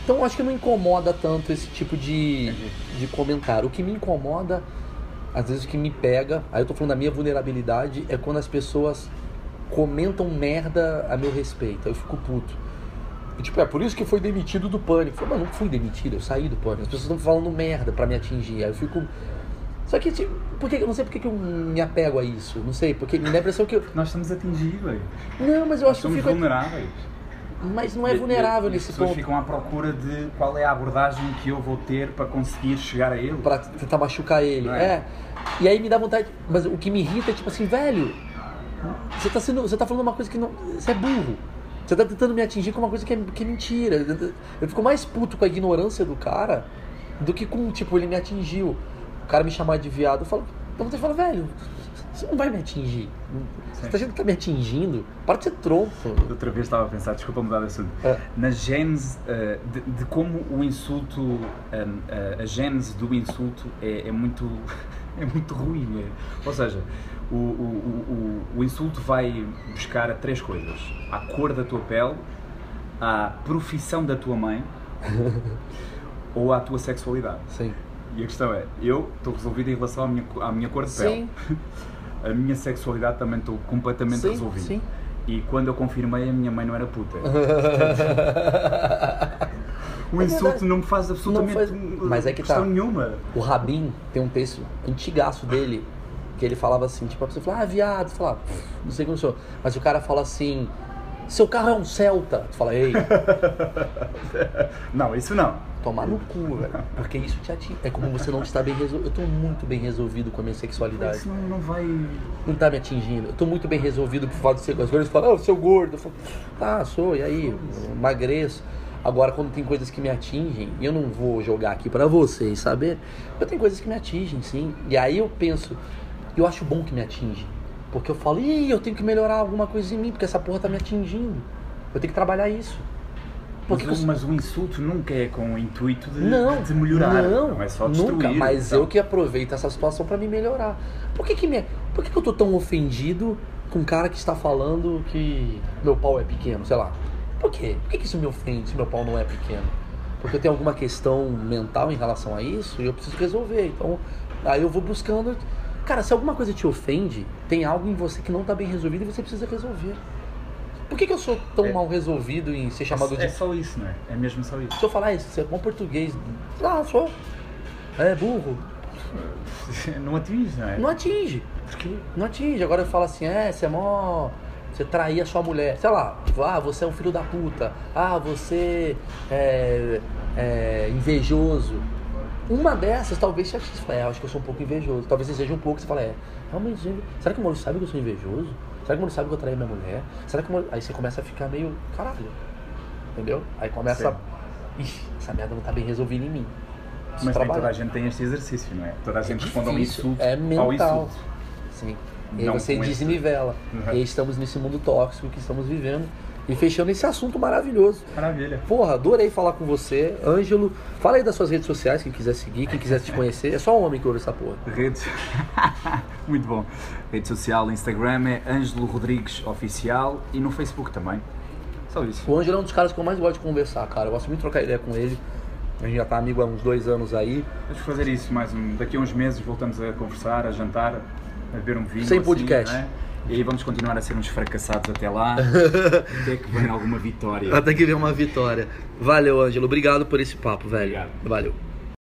Então acho que não incomoda tanto esse tipo de, de comentário. O que me incomoda, às vezes o que me pega, aí eu tô falando da minha vulnerabilidade, é quando as pessoas comentam merda a meu respeito. Eu fico puto. Tipo, é por isso que foi demitido do pânico. Eu falo, mano, não fui demitido, eu saí do pânico. As pessoas estão falando merda pra me atingir. Aí eu fico. Só que, tipo, por que, eu não sei por que que eu me apego a isso. Não sei, porque me dá a impressão que eu. Nós estamos atingíveis. Não, mas eu acho que eu Somos fico. vulneráveis. Mas não é vulnerável E- nesse As pessoas ponto. ficam à procura de qual é a abordagem que eu vou ter para conseguir chegar a ele. Pra tentar machucar ele. É. é? E aí me dá vontade. Mas o que me irrita é tipo assim, velho. Você tá, sendo, você tá falando uma coisa que não. Você é burro. Você tá tentando me atingir com uma coisa que é, que é mentira. Eu fico mais puto com a ignorância do cara do que com, tipo, ele me atingiu. O cara me chamar de viado, eu falo. Então você fala, velho, você não vai me atingir. Você tá achando que tá me atingindo? Para de ser tronco. Outra vez estava a pensar, desculpa mudar de assunto, É. na gênese uh, de, de como o insulto, um, uh, a gênese do insulto é, é muito, é muito ruim. é. Ou seja, o, o, o, insulto vai buscar a três coisas: a cor da tua pele, a profissão da tua mãe ou a tua sexualidade. Sim. E a questão é, eu estou resolvido em relação à minha, à minha cor de pele. Sim. A minha sexualidade também estou completamente Sim, resolvido. sim. E quando eu confirmei, a minha mãe não era puta. O É insulto não me faz absolutamente faz- Mas é que tá. questão nenhuma. O Rabin tem um texto antigaço dele que ele falava assim, tipo, a pessoa fala, ah, viado, você fala, "Ah, pff, não sei como sou. Mas o cara fala assim, seu carro é um Celta. Tu fala, ei, Não, isso não. tomar no cu, velho. Porque isso te atinge. É como você não está bem resolvido. Eu tô muito bem resolvido com a minha sexualidade. Isso não, não vai. Não tá me atingindo. Eu tô muito bem resolvido por fato de ser. As coisas falam, ah, seu gordo. Eu falo, tá, sou, e aí? Emagreço. Agora, quando tem coisas que me atingem, e eu não vou jogar aqui pra vocês saber, eu tenho coisas que me atingem, sim. E aí eu penso, eu acho bom que me atinge. Porque eu falo, ih, eu tenho que melhorar alguma coisa em mim, porque essa porra tá me atingindo. Eu tenho que trabalhar isso. Porque mas, eu- mas o insulto nunca é com o intuito de, não, de melhorar. Não, é só destruir. nunca. Mas então. eu que aproveito essa situação pra me melhorar. Por que que, me, por que que eu tô tão ofendido com um cara que está falando que meu pau é pequeno, sei lá? Por quê? Por que, que isso me ofende se meu pau não é pequeno? Porque eu tenho alguma questão mental em relação a isso e eu preciso resolver. Então, aí eu vou buscando. Cara, se alguma coisa te ofende, tem algo em você que não tá bem resolvido e você precisa resolver. Por que, que eu sou tão É. mal resolvido em ser chamado é, de é só isso, não é? Mesmo só isso. se eu falar isso, você é bom português. Ah, sou. É burro. Não atinge, não é? Não atinge. Porquê? Não atinge. Agora eu falo assim, é, você é mó. Você traía sua mulher. Sei lá, ah, você é um filho da puta. Ah, você é, é invejoso. Uma dessas talvez. Você fala, É, acho que eu sou um pouco invejoso. Talvez você seja um pouco, você fala, é, realmente, será que o Moro sabe que eu sou invejoso? Será que o Moro sabe que eu traí minha mulher? Será que o Moro... Aí você começa a ficar meio, caralho. Entendeu? Aí começa. Sim. Ixi, essa merda não tá bem resolvida em mim. Preciso Mas toda a gente tem este exercício, não é? Toda a gente responde a um difícil, insulto. É ao mental. insulto. Sim. E aí Não você esse- desnivela. Uhum. E aí estamos nesse mundo tóxico que estamos vivendo. E fechando esse assunto maravilhoso. Maravilha. Porra, adorei falar com você. Ângelo, fala aí das suas redes sociais, quem quiser seguir, quem quiser te conhecer. É só homem que ouve essa porra. Redes. Muito bom. Rede social, Instagram é Ângelo Rodrigues Oficial e no Facebook também. Só isso. O Ângelo é um dos caras que eu mais gosto de conversar, cara. Eu gosto muito de trocar ideia com ele. A gente já tá amigo há uns dois anos aí. Vamos fazer isso mais um. Daqui a uns meses voltamos a conversar, a jantar, a beber um vinho. Sem assim, podcast. não é? E aí vamos continuar a ser uns fracassados até lá. até que venha alguma vitória. Até que ver uma vitória. Valeu, Ângelo. Obrigado por esse papo, velho. Obrigado. Valeu.